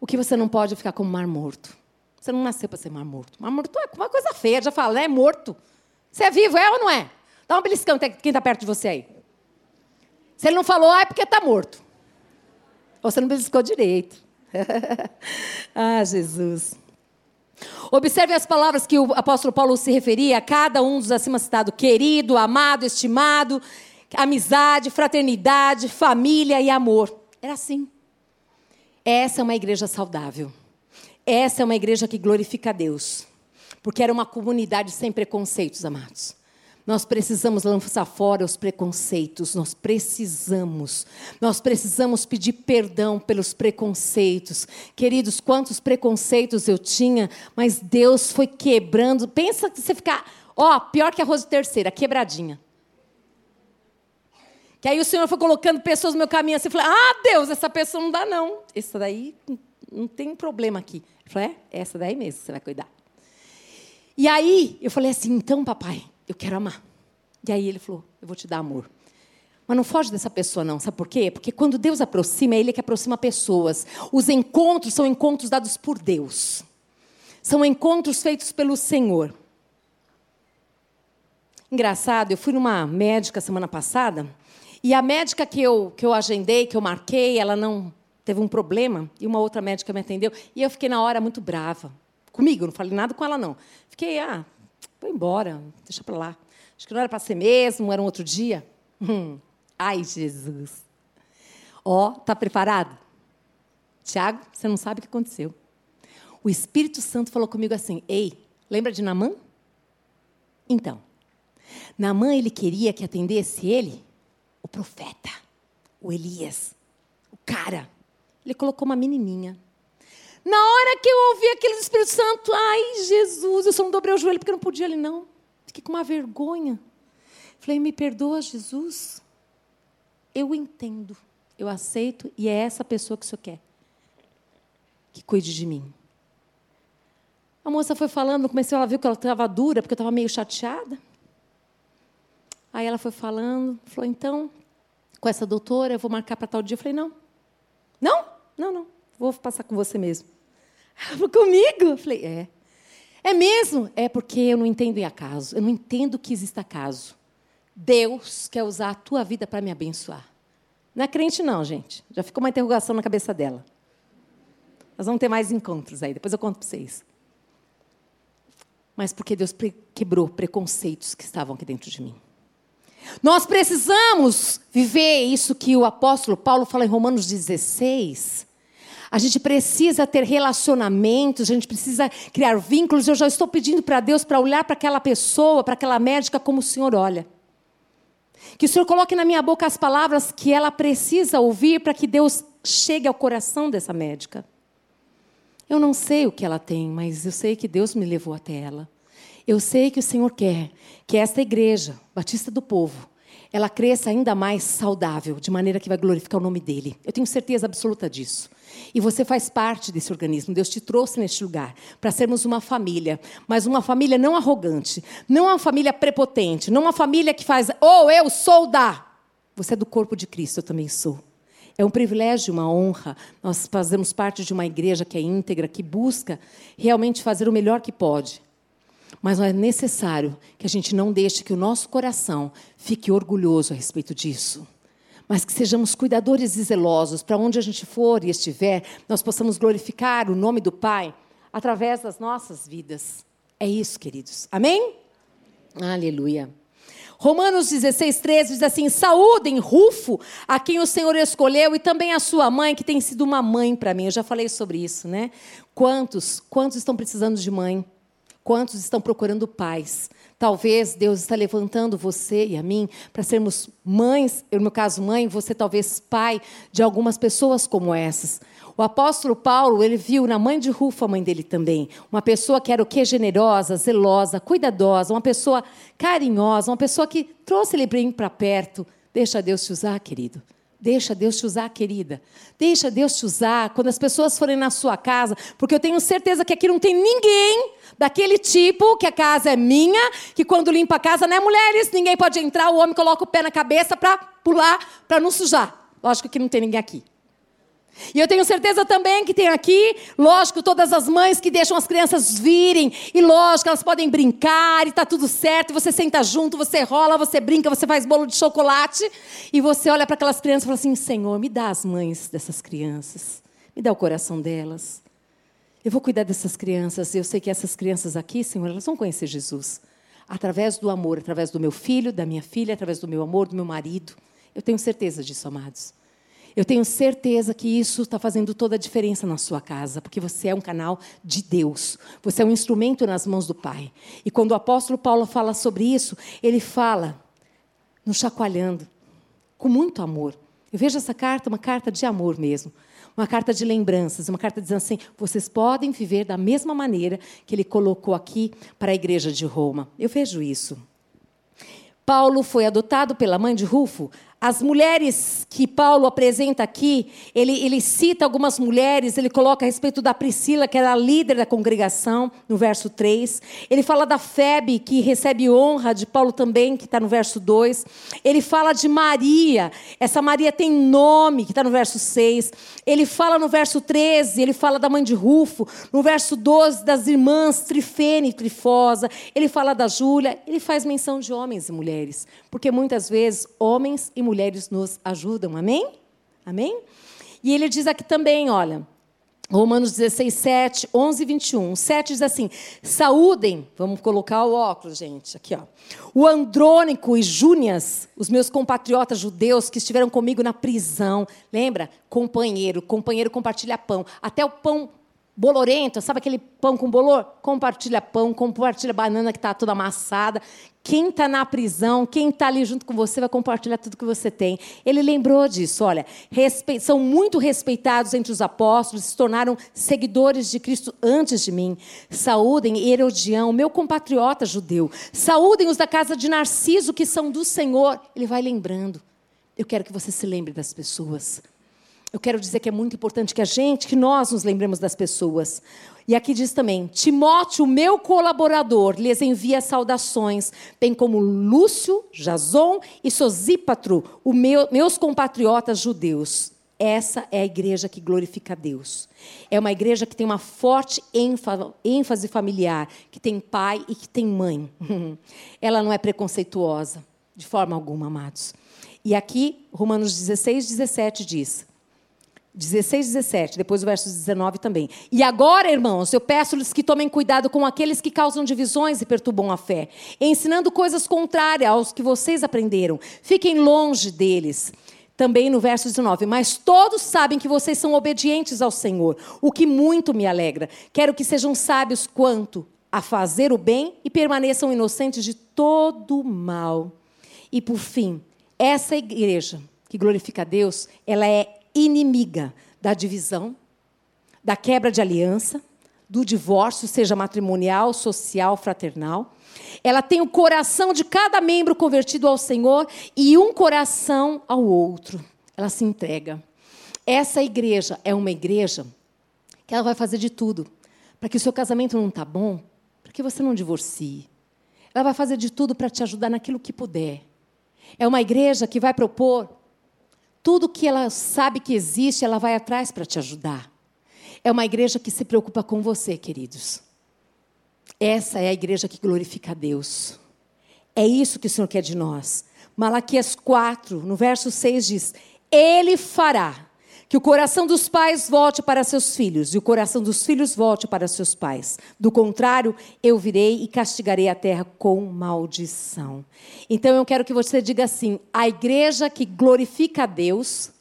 O que você não pode é ficar como mar morto. Você não nasceu para ser mar morto. Mar morto é uma coisa feia, já fala, é morto. Você é vivo, é ou não é? Dá um beliscão quem está perto de você aí. Se ele não falou, ah, é porque está morto. Ou você não beliscou direito. *laughs* ah, Jesus. Observe as palavras que o apóstolo Paulo se referia a cada um dos acima citados: querido, amado, estimado, amizade, fraternidade, família e amor. Era assim. Essa é uma igreja saudável. Essa é uma igreja que glorifica a Deus, porque era uma comunidade sem preconceitos, amados. Nós precisamos lançar fora os preconceitos, nós precisamos. Nós precisamos pedir perdão pelos preconceitos. Queridos, quantos preconceitos eu tinha, mas Deus foi quebrando. Pensa que você ficar, ó, pior que arroz de terceira, quebradinha. Que aí o Senhor foi colocando pessoas no meu caminho assim, falei, ah, Deus, essa pessoa não dá não. Essa daí não tem problema aqui. Ele falou: é, essa daí mesmo você vai cuidar. E aí eu falei assim: então, papai, eu quero amar. E aí ele falou: eu vou te dar amor. Mas não foge dessa pessoa, não. Sabe por quê? Porque quando Deus aproxima, é Ele que aproxima pessoas. Os encontros são encontros dados por Deus. São encontros feitos pelo Senhor. Engraçado, eu fui numa médica semana passada, e a médica que eu, que eu agendei, que eu marquei, ela não teve um problema e uma outra médica me atendeu e eu fiquei na hora muito brava. Comigo, não falei nada com ela não. Fiquei, ah, vou embora, deixa para lá. Acho que não era para ser mesmo, era um outro dia. Hum. Ai, Jesus. Ó, oh, tá preparado? Tiago, você não sabe o que aconteceu. O Espírito Santo falou comigo assim: "Ei, lembra de Namã? Então, Namã ele queria que atendesse ele, o profeta, o Elias, o cara ele colocou uma menininha. Na hora que eu ouvi aquele Espírito Santo, ai, Jesus, eu só não dobrei o joelho porque não podia ali, não. Fiquei com uma vergonha. Falei, me perdoa, Jesus. Eu entendo, eu aceito, e é essa pessoa que o senhor quer. Que cuide de mim. A moça foi falando, comecei, ela viu que ela estava dura, porque eu estava meio chateada. Aí ela foi falando, falou, então, com essa doutora, eu vou marcar para tal dia. Eu falei, não. Não? Não, não, vou passar com você mesmo. *laughs* Comigo? Eu falei, é. É mesmo? É porque eu não entendo em acaso. Eu não entendo que exista acaso. Deus quer usar a tua vida para me abençoar. Não é crente, não, gente. Já ficou uma interrogação na cabeça dela. Nós vamos ter mais encontros aí, depois eu conto para vocês. Mas porque Deus quebrou preconceitos que estavam aqui dentro de mim. Nós precisamos viver isso que o apóstolo Paulo fala em Romanos 16. A gente precisa ter relacionamentos, a gente precisa criar vínculos. Eu já estou pedindo para Deus para olhar para aquela pessoa, para aquela médica, como o Senhor olha. Que o Senhor coloque na minha boca as palavras que ela precisa ouvir para que Deus chegue ao coração dessa médica. Eu não sei o que ela tem, mas eu sei que Deus me levou até ela. Eu sei que o Senhor quer que esta igreja, Batista do Povo, ela cresça ainda mais saudável, de maneira que vai glorificar o nome dele. Eu tenho certeza absoluta disso. E você faz parte desse organismo. Deus te trouxe neste lugar para sermos uma família, mas uma família não arrogante, não uma família prepotente, não uma família que faz, ou oh, eu sou da. Você é do corpo de Cristo, eu também sou. É um privilégio, uma honra. Nós fazemos parte de uma igreja que é íntegra, que busca realmente fazer o melhor que pode. Mas é necessário que a gente não deixe que o nosso coração fique orgulhoso a respeito disso. Mas que sejamos cuidadores e zelosos para onde a gente for e estiver, nós possamos glorificar o nome do Pai através das nossas vidas. É isso, queridos. Amém? Aleluia. Romanos 16, 13 diz assim: Saúdem Rufo, a quem o Senhor escolheu, e também a sua mãe, que tem sido uma mãe para mim. Eu já falei sobre isso, né? Quantos, quantos estão precisando de mãe? Quantos estão procurando pais? Talvez Deus está levantando você e a mim para sermos mães, eu, no meu caso, mãe, você talvez pai de algumas pessoas como essas. O apóstolo Paulo, ele viu na mãe de Rufo a mãe dele também. Uma pessoa que era o que? Generosa, zelosa, cuidadosa, uma pessoa carinhosa, uma pessoa que trouxe ele bem para perto. Deixa Deus te usar, querido. Deixa Deus te usar, querida. Deixa Deus te usar quando as pessoas forem na sua casa, porque eu tenho certeza que aqui não tem ninguém daquele tipo, que a casa é minha, que quando limpa a casa, né, mulheres? Ninguém pode entrar, o homem coloca o pé na cabeça para pular, para não sujar. Lógico que não tem ninguém aqui. E eu tenho certeza também que tem aqui, lógico, todas as mães que deixam as crianças virem, e lógico, elas podem brincar e está tudo certo, você senta junto, você rola, você brinca, você faz bolo de chocolate, e você olha para aquelas crianças e fala assim: Senhor, me dá as mães dessas crianças, me dá o coração delas. Eu vou cuidar dessas crianças, eu sei que essas crianças aqui, Senhor, elas vão conhecer Jesus através do amor, através do meu filho, da minha filha, através do meu amor, do meu marido. Eu tenho certeza disso, amados. Eu tenho certeza que isso está fazendo toda a diferença na sua casa, porque você é um canal de Deus. Você é um instrumento nas mãos do Pai. E quando o apóstolo Paulo fala sobre isso, ele fala nos chacoalhando, com muito amor. Eu vejo essa carta uma carta de amor mesmo. Uma carta de lembranças, uma carta dizendo assim: vocês podem viver da mesma maneira que ele colocou aqui para a igreja de Roma. Eu vejo isso. Paulo foi adotado pela mãe de Rufo as mulheres que Paulo apresenta aqui, ele, ele, cita algumas mulheres, ele coloca a respeito da Priscila, que era a líder da congregação, no verso 3. Ele fala da Febe, que recebe honra de Paulo também, que está no verso 2. Ele fala de Maria, essa Maria tem nome, que está no verso 6. Ele fala no verso 13, ele fala da mãe de Rufo. No verso 12, das irmãs Trifene e Trifosa. Ele fala da Júlia. Ele faz menção de homens e mulheres, porque muitas vezes homens e mulheres nos ajudam. Amém? Amém? E ele diz aqui também, olha, Romanos 16, 7, 11 e 21. 7 diz assim: Saúdem, vamos colocar o óculos, gente, aqui, ó. O Andrônico e Júnias, os meus compatriotas judeus que estiveram comigo na prisão. Lembra? Companheiro, companheiro compartilha pão. Até o pão bolorento, sabe aquele pão com bolor? Compartilha pão, compartilha banana que está toda amassada. Quem está na prisão, quem está ali junto com você, vai compartilhar tudo que você tem. Ele lembrou disso. Olha, são muito respeitados entre os apóstolos, se tornaram seguidores de Cristo antes de mim. Saúdem Herodião, meu compatriota judeu. Saúdem os da casa de Narciso, que são do Senhor. Ele vai lembrando. Eu quero que você se lembre das pessoas. Eu quero dizer que é muito importante que a gente, que nós nos lembremos das pessoas. E aqui diz também: Timóteo, meu colaborador, lhes envia saudações, bem como Lúcio, Jason e Sosípatro, os meu, meus compatriotas judeus. Essa é a igreja que glorifica a Deus. É uma igreja que tem uma forte ênfase familiar, que tem pai e que tem mãe. *laughs* Ela não é preconceituosa, de forma alguma, amados. E aqui, Romanos 16, 17 diz: 16, 17, depois o verso 19 também. E agora, irmãos, eu peço-lhes que tomem cuidado com aqueles que causam divisões e perturbam a fé, ensinando coisas contrárias aos que vocês aprenderam. Fiquem longe deles. Também no verso 19, mas todos sabem que vocês são obedientes ao Senhor, o que muito me alegra. Quero que sejam sábios quanto a fazer o bem e permaneçam inocentes de todo mal. E por fim, essa igreja que glorifica a Deus, ela é inimiga da divisão, da quebra de aliança, do divórcio, seja matrimonial, social, fraternal. Ela tem o coração de cada membro convertido ao Senhor e um coração ao outro. Ela se entrega. Essa igreja é uma igreja que ela vai fazer de tudo para que o seu casamento não está bom, para que você não divorcie. Ela vai fazer de tudo para te ajudar naquilo que puder. É uma igreja que vai propor tudo que ela sabe que existe, ela vai atrás para te ajudar. É uma igreja que se preocupa com você, queridos. Essa é a igreja que glorifica a Deus. É isso que o Senhor quer de nós. Malaquias 4, no verso 6 diz: Ele fará que o coração dos pais volte para seus filhos e o coração dos filhos volte para seus pais. Do contrário, eu virei e castigarei a terra com maldição. Então eu quero que você diga assim: a igreja que glorifica a Deus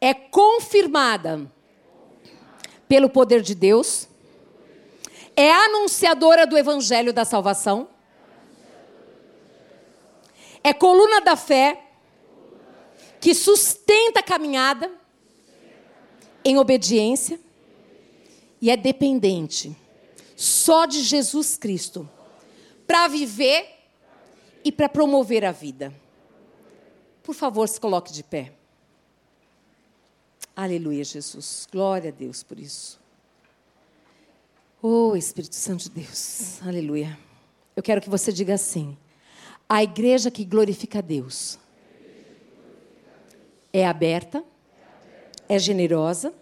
é confirmada pelo poder de Deus, é anunciadora do evangelho da salvação, é coluna da fé que sustenta a caminhada em obediência e é dependente só de Jesus Cristo para viver e para promover a vida. Por favor, se coloque de pé. Aleluia, Jesus. Glória a Deus por isso. Oh, Espírito Santo de Deus. Aleluia. Eu quero que você diga assim: a igreja que glorifica a Deus é aberta, é generosa,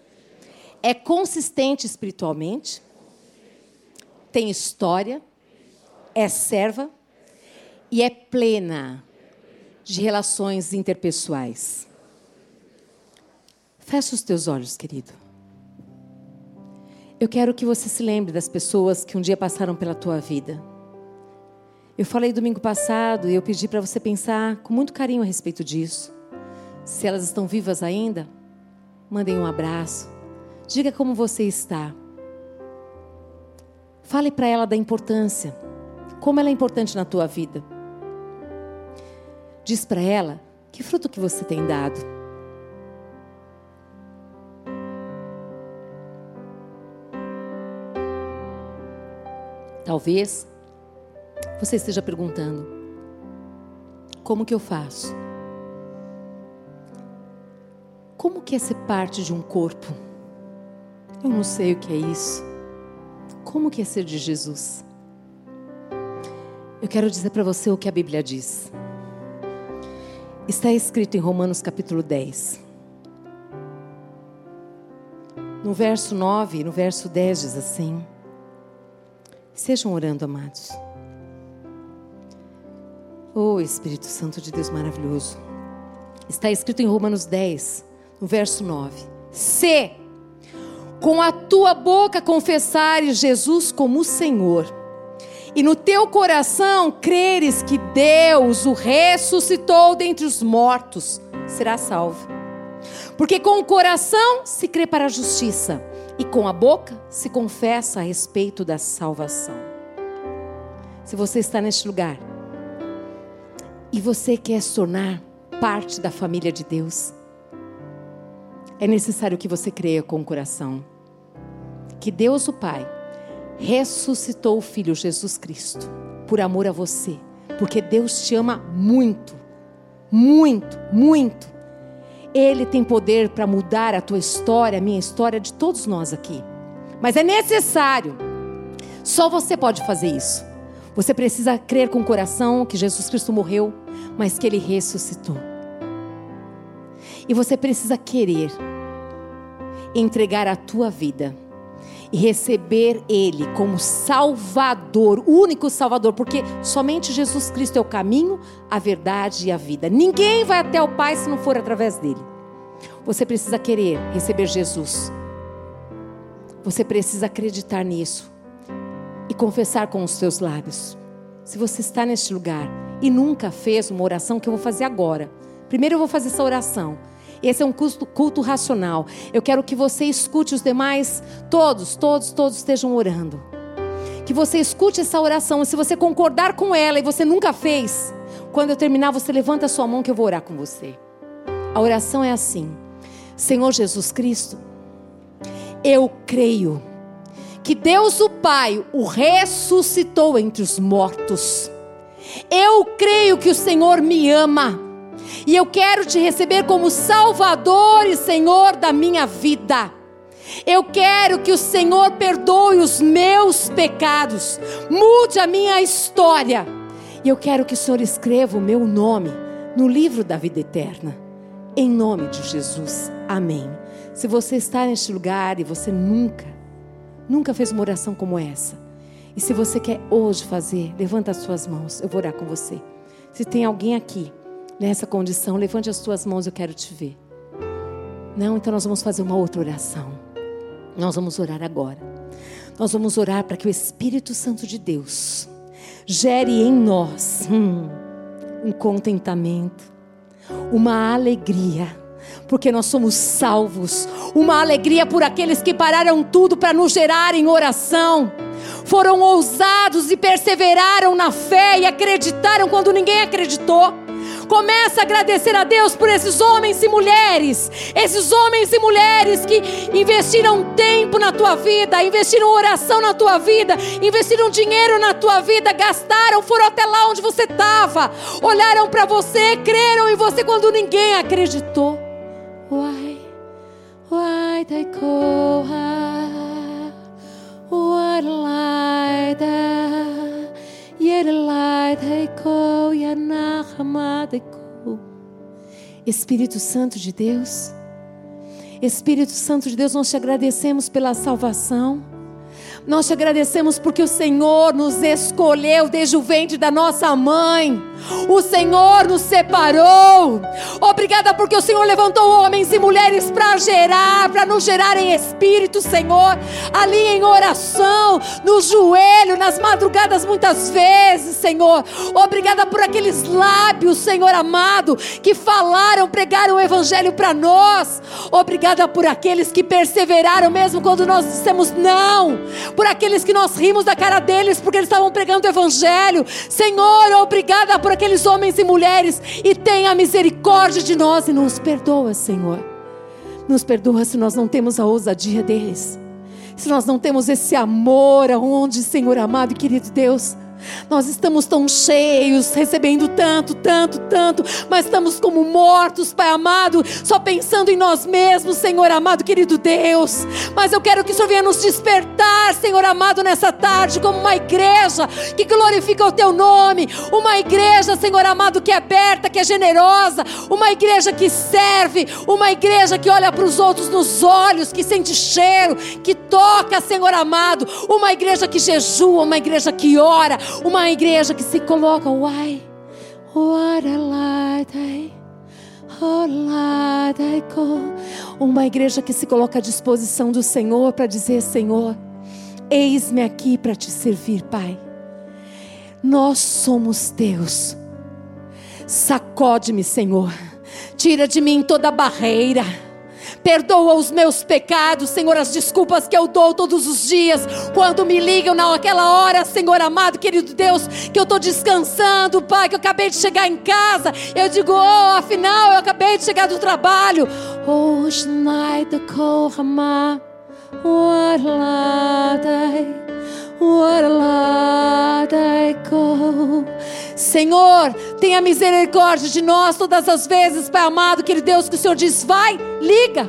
é consistente espiritualmente, tem história, é serva e é plena de relações interpessoais. Fecha os teus olhos, querido. Eu quero que você se lembre das pessoas que um dia passaram pela tua vida. Eu falei domingo passado e eu pedi para você pensar com muito carinho a respeito disso. Se elas estão vivas ainda, mandem um abraço. Diga como você está. Fale para ela da importância, como ela é importante na tua vida. Diz para ela que fruto que você tem dado. Talvez você esteja perguntando: como que eu faço? Como que é ser parte de um corpo? Eu não sei o que é isso. Como que é ser de Jesus? Eu quero dizer para você o que a Bíblia diz. Está escrito em Romanos capítulo 10. No verso 9 e no verso 10 diz assim: Sejam orando, amados. Oh Espírito Santo de Deus maravilhoso. Está escrito em Romanos 10, no verso 9: Se com a tua boca confessares Jesus como Senhor, e no teu coração creres que Deus o ressuscitou dentre os mortos, será salvo. Porque com o coração se crê para a justiça, e com a boca se confessa a respeito da salvação. Se você está neste lugar e você quer se tornar parte da família de Deus, é necessário que você creia com o coração que Deus, o Pai, ressuscitou o Filho Jesus Cristo por amor a você, porque Deus te ama muito, muito, muito. Ele tem poder para mudar a tua história, a minha história, de todos nós aqui. Mas é necessário, só você pode fazer isso. Você precisa crer com o coração que Jesus Cristo morreu, mas que Ele ressuscitou. E você precisa querer entregar a tua vida e receber Ele como Salvador, único Salvador, porque somente Jesus Cristo é o caminho, a verdade e a vida. Ninguém vai até o Pai se não for através dele. Você precisa querer receber Jesus. Você precisa acreditar nisso e confessar com os seus lábios. Se você está neste lugar e nunca fez uma oração que eu vou fazer agora, primeiro eu vou fazer essa oração. Esse é um culto, culto racional. Eu quero que você escute os demais, todos, todos, todos estejam orando. que você escute essa oração. Se você concordar com ela e você nunca fez, quando eu terminar, você levanta a sua mão que eu vou orar com você. A oração é assim: Senhor Jesus Cristo, eu creio que Deus o Pai o ressuscitou entre os mortos. Eu creio que o Senhor me ama. E eu quero te receber como Salvador e Senhor da minha vida. Eu quero que o Senhor perdoe os meus pecados, mude a minha história. E eu quero que o Senhor escreva o meu nome no livro da vida eterna. Em nome de Jesus. Amém. Se você está neste lugar e você nunca, nunca fez uma oração como essa, e se você quer hoje fazer, levanta as suas mãos, eu vou orar com você. Se tem alguém aqui nessa condição, levante as suas mãos, eu quero te ver. Não, então nós vamos fazer uma outra oração. Nós vamos orar agora. Nós vamos orar para que o Espírito Santo de Deus gere em nós hum, um contentamento, uma alegria porque nós somos salvos. Uma alegria por aqueles que pararam tudo para nos gerar em oração. Foram ousados e perseveraram na fé e acreditaram quando ninguém acreditou. Começa a agradecer a Deus por esses homens e mulheres, esses homens e mulheres que investiram tempo na tua vida, investiram oração na tua vida, investiram dinheiro na tua vida, gastaram, foram até lá onde você estava, olharam para você, creram em você quando ninguém acreditou. Why, why they call her? What Espírito Santo de Deus, Espírito Santo de Deus, nós te agradecemos pela salvação. Nós te agradecemos porque o Senhor nos escolheu desde o ventre da nossa mãe. O Senhor nos separou. Obrigada porque o Senhor levantou homens e mulheres para gerar, para nos gerar em espírito, Senhor. Ali em oração, no joelho, nas madrugadas muitas vezes, Senhor. Obrigada por aqueles lábios, Senhor amado, que falaram, pregaram o evangelho para nós. Obrigada por aqueles que perseveraram mesmo quando nós dissemos não por aqueles que nós rimos da cara deles porque eles estavam pregando o Evangelho. Senhor, obrigada por aqueles homens e mulheres e tenha misericórdia de nós e nos perdoa, Senhor. Nos perdoa se nós não temos a ousadia deles. Se nós não temos esse amor aonde, Senhor amado e querido Deus, nós estamos tão cheios, recebendo tanto, tanto, tanto, mas estamos como mortos, Pai amado, só pensando em nós mesmos, Senhor amado, querido Deus. Mas eu quero que o Senhor venha nos despertar, Senhor amado, nessa tarde, como uma igreja que glorifica o Teu nome, uma igreja, Senhor amado, que é aberta, que é generosa, uma igreja que serve, uma igreja que olha para os outros nos olhos, que sente cheiro, que toca, Senhor amado, uma igreja que jejua, uma igreja que ora, uma igreja que se coloca, a light uma igreja que se coloca à disposição do Senhor para dizer: Senhor, eis-me aqui para te servir, Pai. Nós somos teus. Sacode-me, Senhor. Tira de mim toda barreira Perdoa os meus pecados, Senhor, as desculpas que eu dou todos os dias. Quando me ligam naquela hora, Senhor amado, querido Deus, que eu estou descansando, Pai, que eu acabei de chegar em casa. Eu digo, oh, afinal, eu acabei de chegar do trabalho. Oh, Schneider Kohama, what Senhor, tenha misericórdia de nós todas as vezes, Pai amado, querido Deus, que o Senhor diz: vai, liga,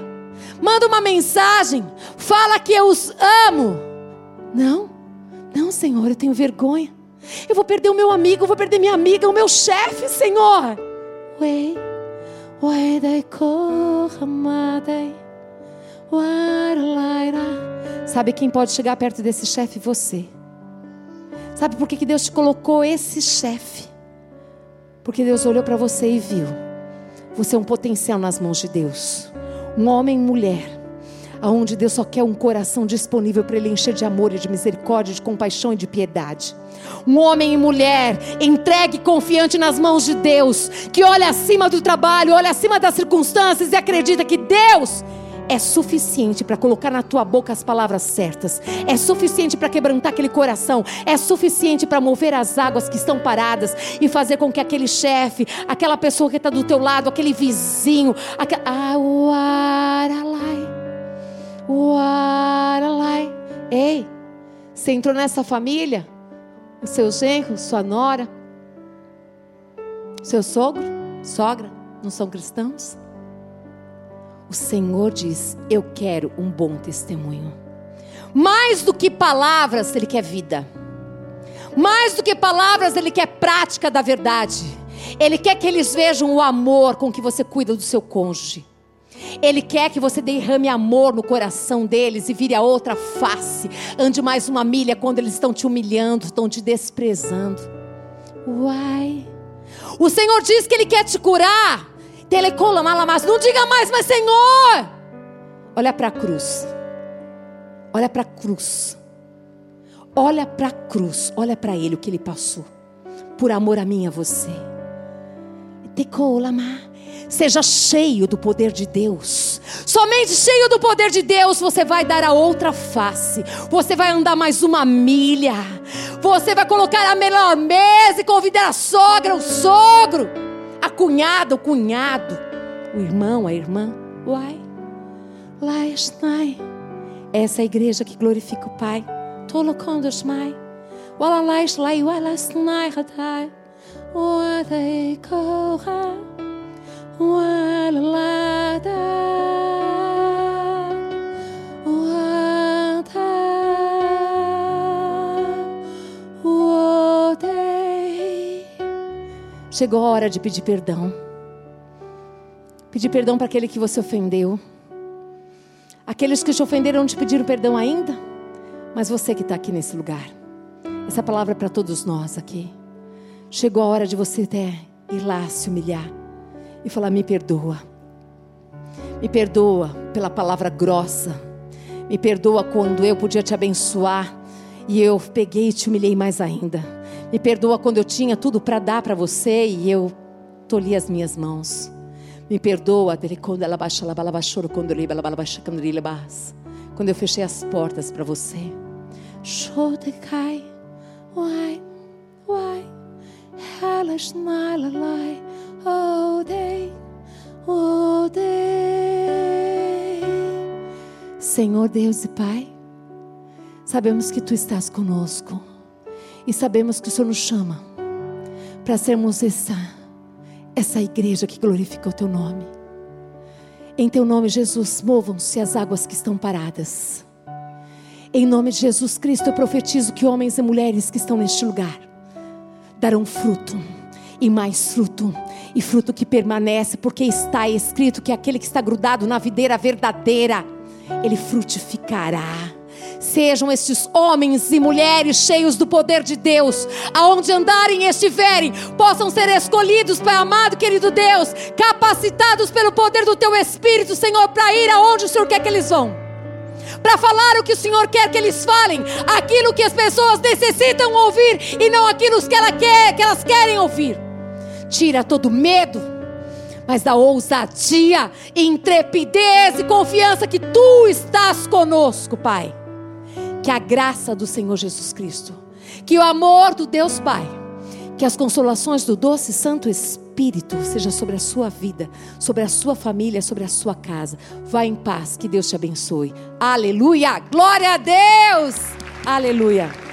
manda uma mensagem, fala que eu os amo. Não, não, Senhor, eu tenho vergonha. Eu vou perder o meu amigo, eu vou perder minha amiga, o meu chefe, Senhor. Ué, ué, dai Sabe quem pode chegar perto desse chefe? Você. Sabe por que, que Deus te colocou esse chefe? Porque Deus olhou para você e viu. Você é um potencial nas mãos de Deus. Um homem e mulher. Aonde Deus só quer um coração disponível para ele encher de amor e de misericórdia, de compaixão e de piedade. Um homem e mulher entregue e confiante nas mãos de Deus, que olha acima do trabalho, olha acima das circunstâncias e acredita que Deus é suficiente para colocar na tua boca as palavras certas, é suficiente para quebrantar aquele coração, é suficiente para mover as águas que estão paradas e fazer com que aquele chefe, aquela pessoa que está do teu lado, aquele vizinho, aquel... ah. Ei, você entrou nessa família? O seu genro, sua nora, seu sogro, sogra, não são cristãos? Senhor diz: Eu quero um bom testemunho. Mais do que palavras, Ele quer vida. Mais do que palavras, Ele quer prática da verdade. Ele quer que eles vejam o amor com que você cuida do seu cônjuge. Ele quer que você derrame amor no coração deles e vire a outra face. Ande mais uma milha quando eles estão te humilhando, estão te desprezando. Uai. O Senhor diz que Ele quer te curar. Não diga mais, mas Senhor. Olha para a cruz. Olha para a cruz. Olha para a cruz. Olha para Ele o que Ele passou. Por amor a mim e a você. Seja cheio do poder de Deus. Somente cheio do poder de Deus você vai dar a outra face. Você vai andar mais uma milha. Você vai colocar a melhor mesa e convidar a sogra, o sogro a cunhada, o cunhado, o irmão, a irmã. Uai, lá estai. Essa é a igreja que glorifica o Pai. Tolocando os mai. Walalais lai, walas nai hatai. Wadei koha. Walalada. Chegou a hora de pedir perdão. Pedir perdão para aquele que você ofendeu. Aqueles que te ofenderam não te pediram perdão ainda. Mas você que está aqui nesse lugar. Essa palavra é para todos nós aqui. Chegou a hora de você até ir lá se humilhar e falar: Me perdoa. Me perdoa pela palavra grossa. Me perdoa quando eu podia te abençoar e eu peguei e te humilhei mais ainda. Me perdoa quando eu tinha tudo para dar para você e eu tolhi as minhas mãos. Me perdoa quando eu fechei as portas para você. Why, why, oh day, oh day. Senhor Deus e Pai, sabemos que Tu estás conosco. E sabemos que o Senhor nos chama para sermos essa, essa igreja que glorifica o teu nome. Em teu nome, Jesus, movam-se as águas que estão paradas. Em nome de Jesus Cristo, eu profetizo que homens e mulheres que estão neste lugar darão fruto e mais fruto, e fruto que permanece, porque está escrito que aquele que está grudado na videira verdadeira, ele frutificará. Sejam estes homens e mulheres cheios do poder de Deus, aonde andarem e estiverem, possam ser escolhidos, Pai amado, querido Deus, capacitados pelo poder do Teu Espírito, Senhor, para ir aonde o Senhor quer que eles vão. Para falar o que o Senhor quer que eles falem, aquilo que as pessoas necessitam ouvir e não aquilo que, ela quer, que elas querem ouvir. Tira todo medo, mas dá ousadia, intrepidez e confiança que tu estás conosco, Pai que a graça do Senhor Jesus Cristo, que o amor do Deus Pai, que as consolações do doce Santo Espírito seja sobre a sua vida, sobre a sua família, sobre a sua casa. Vá em paz, que Deus te abençoe. Aleluia! Glória a Deus! Aleluia!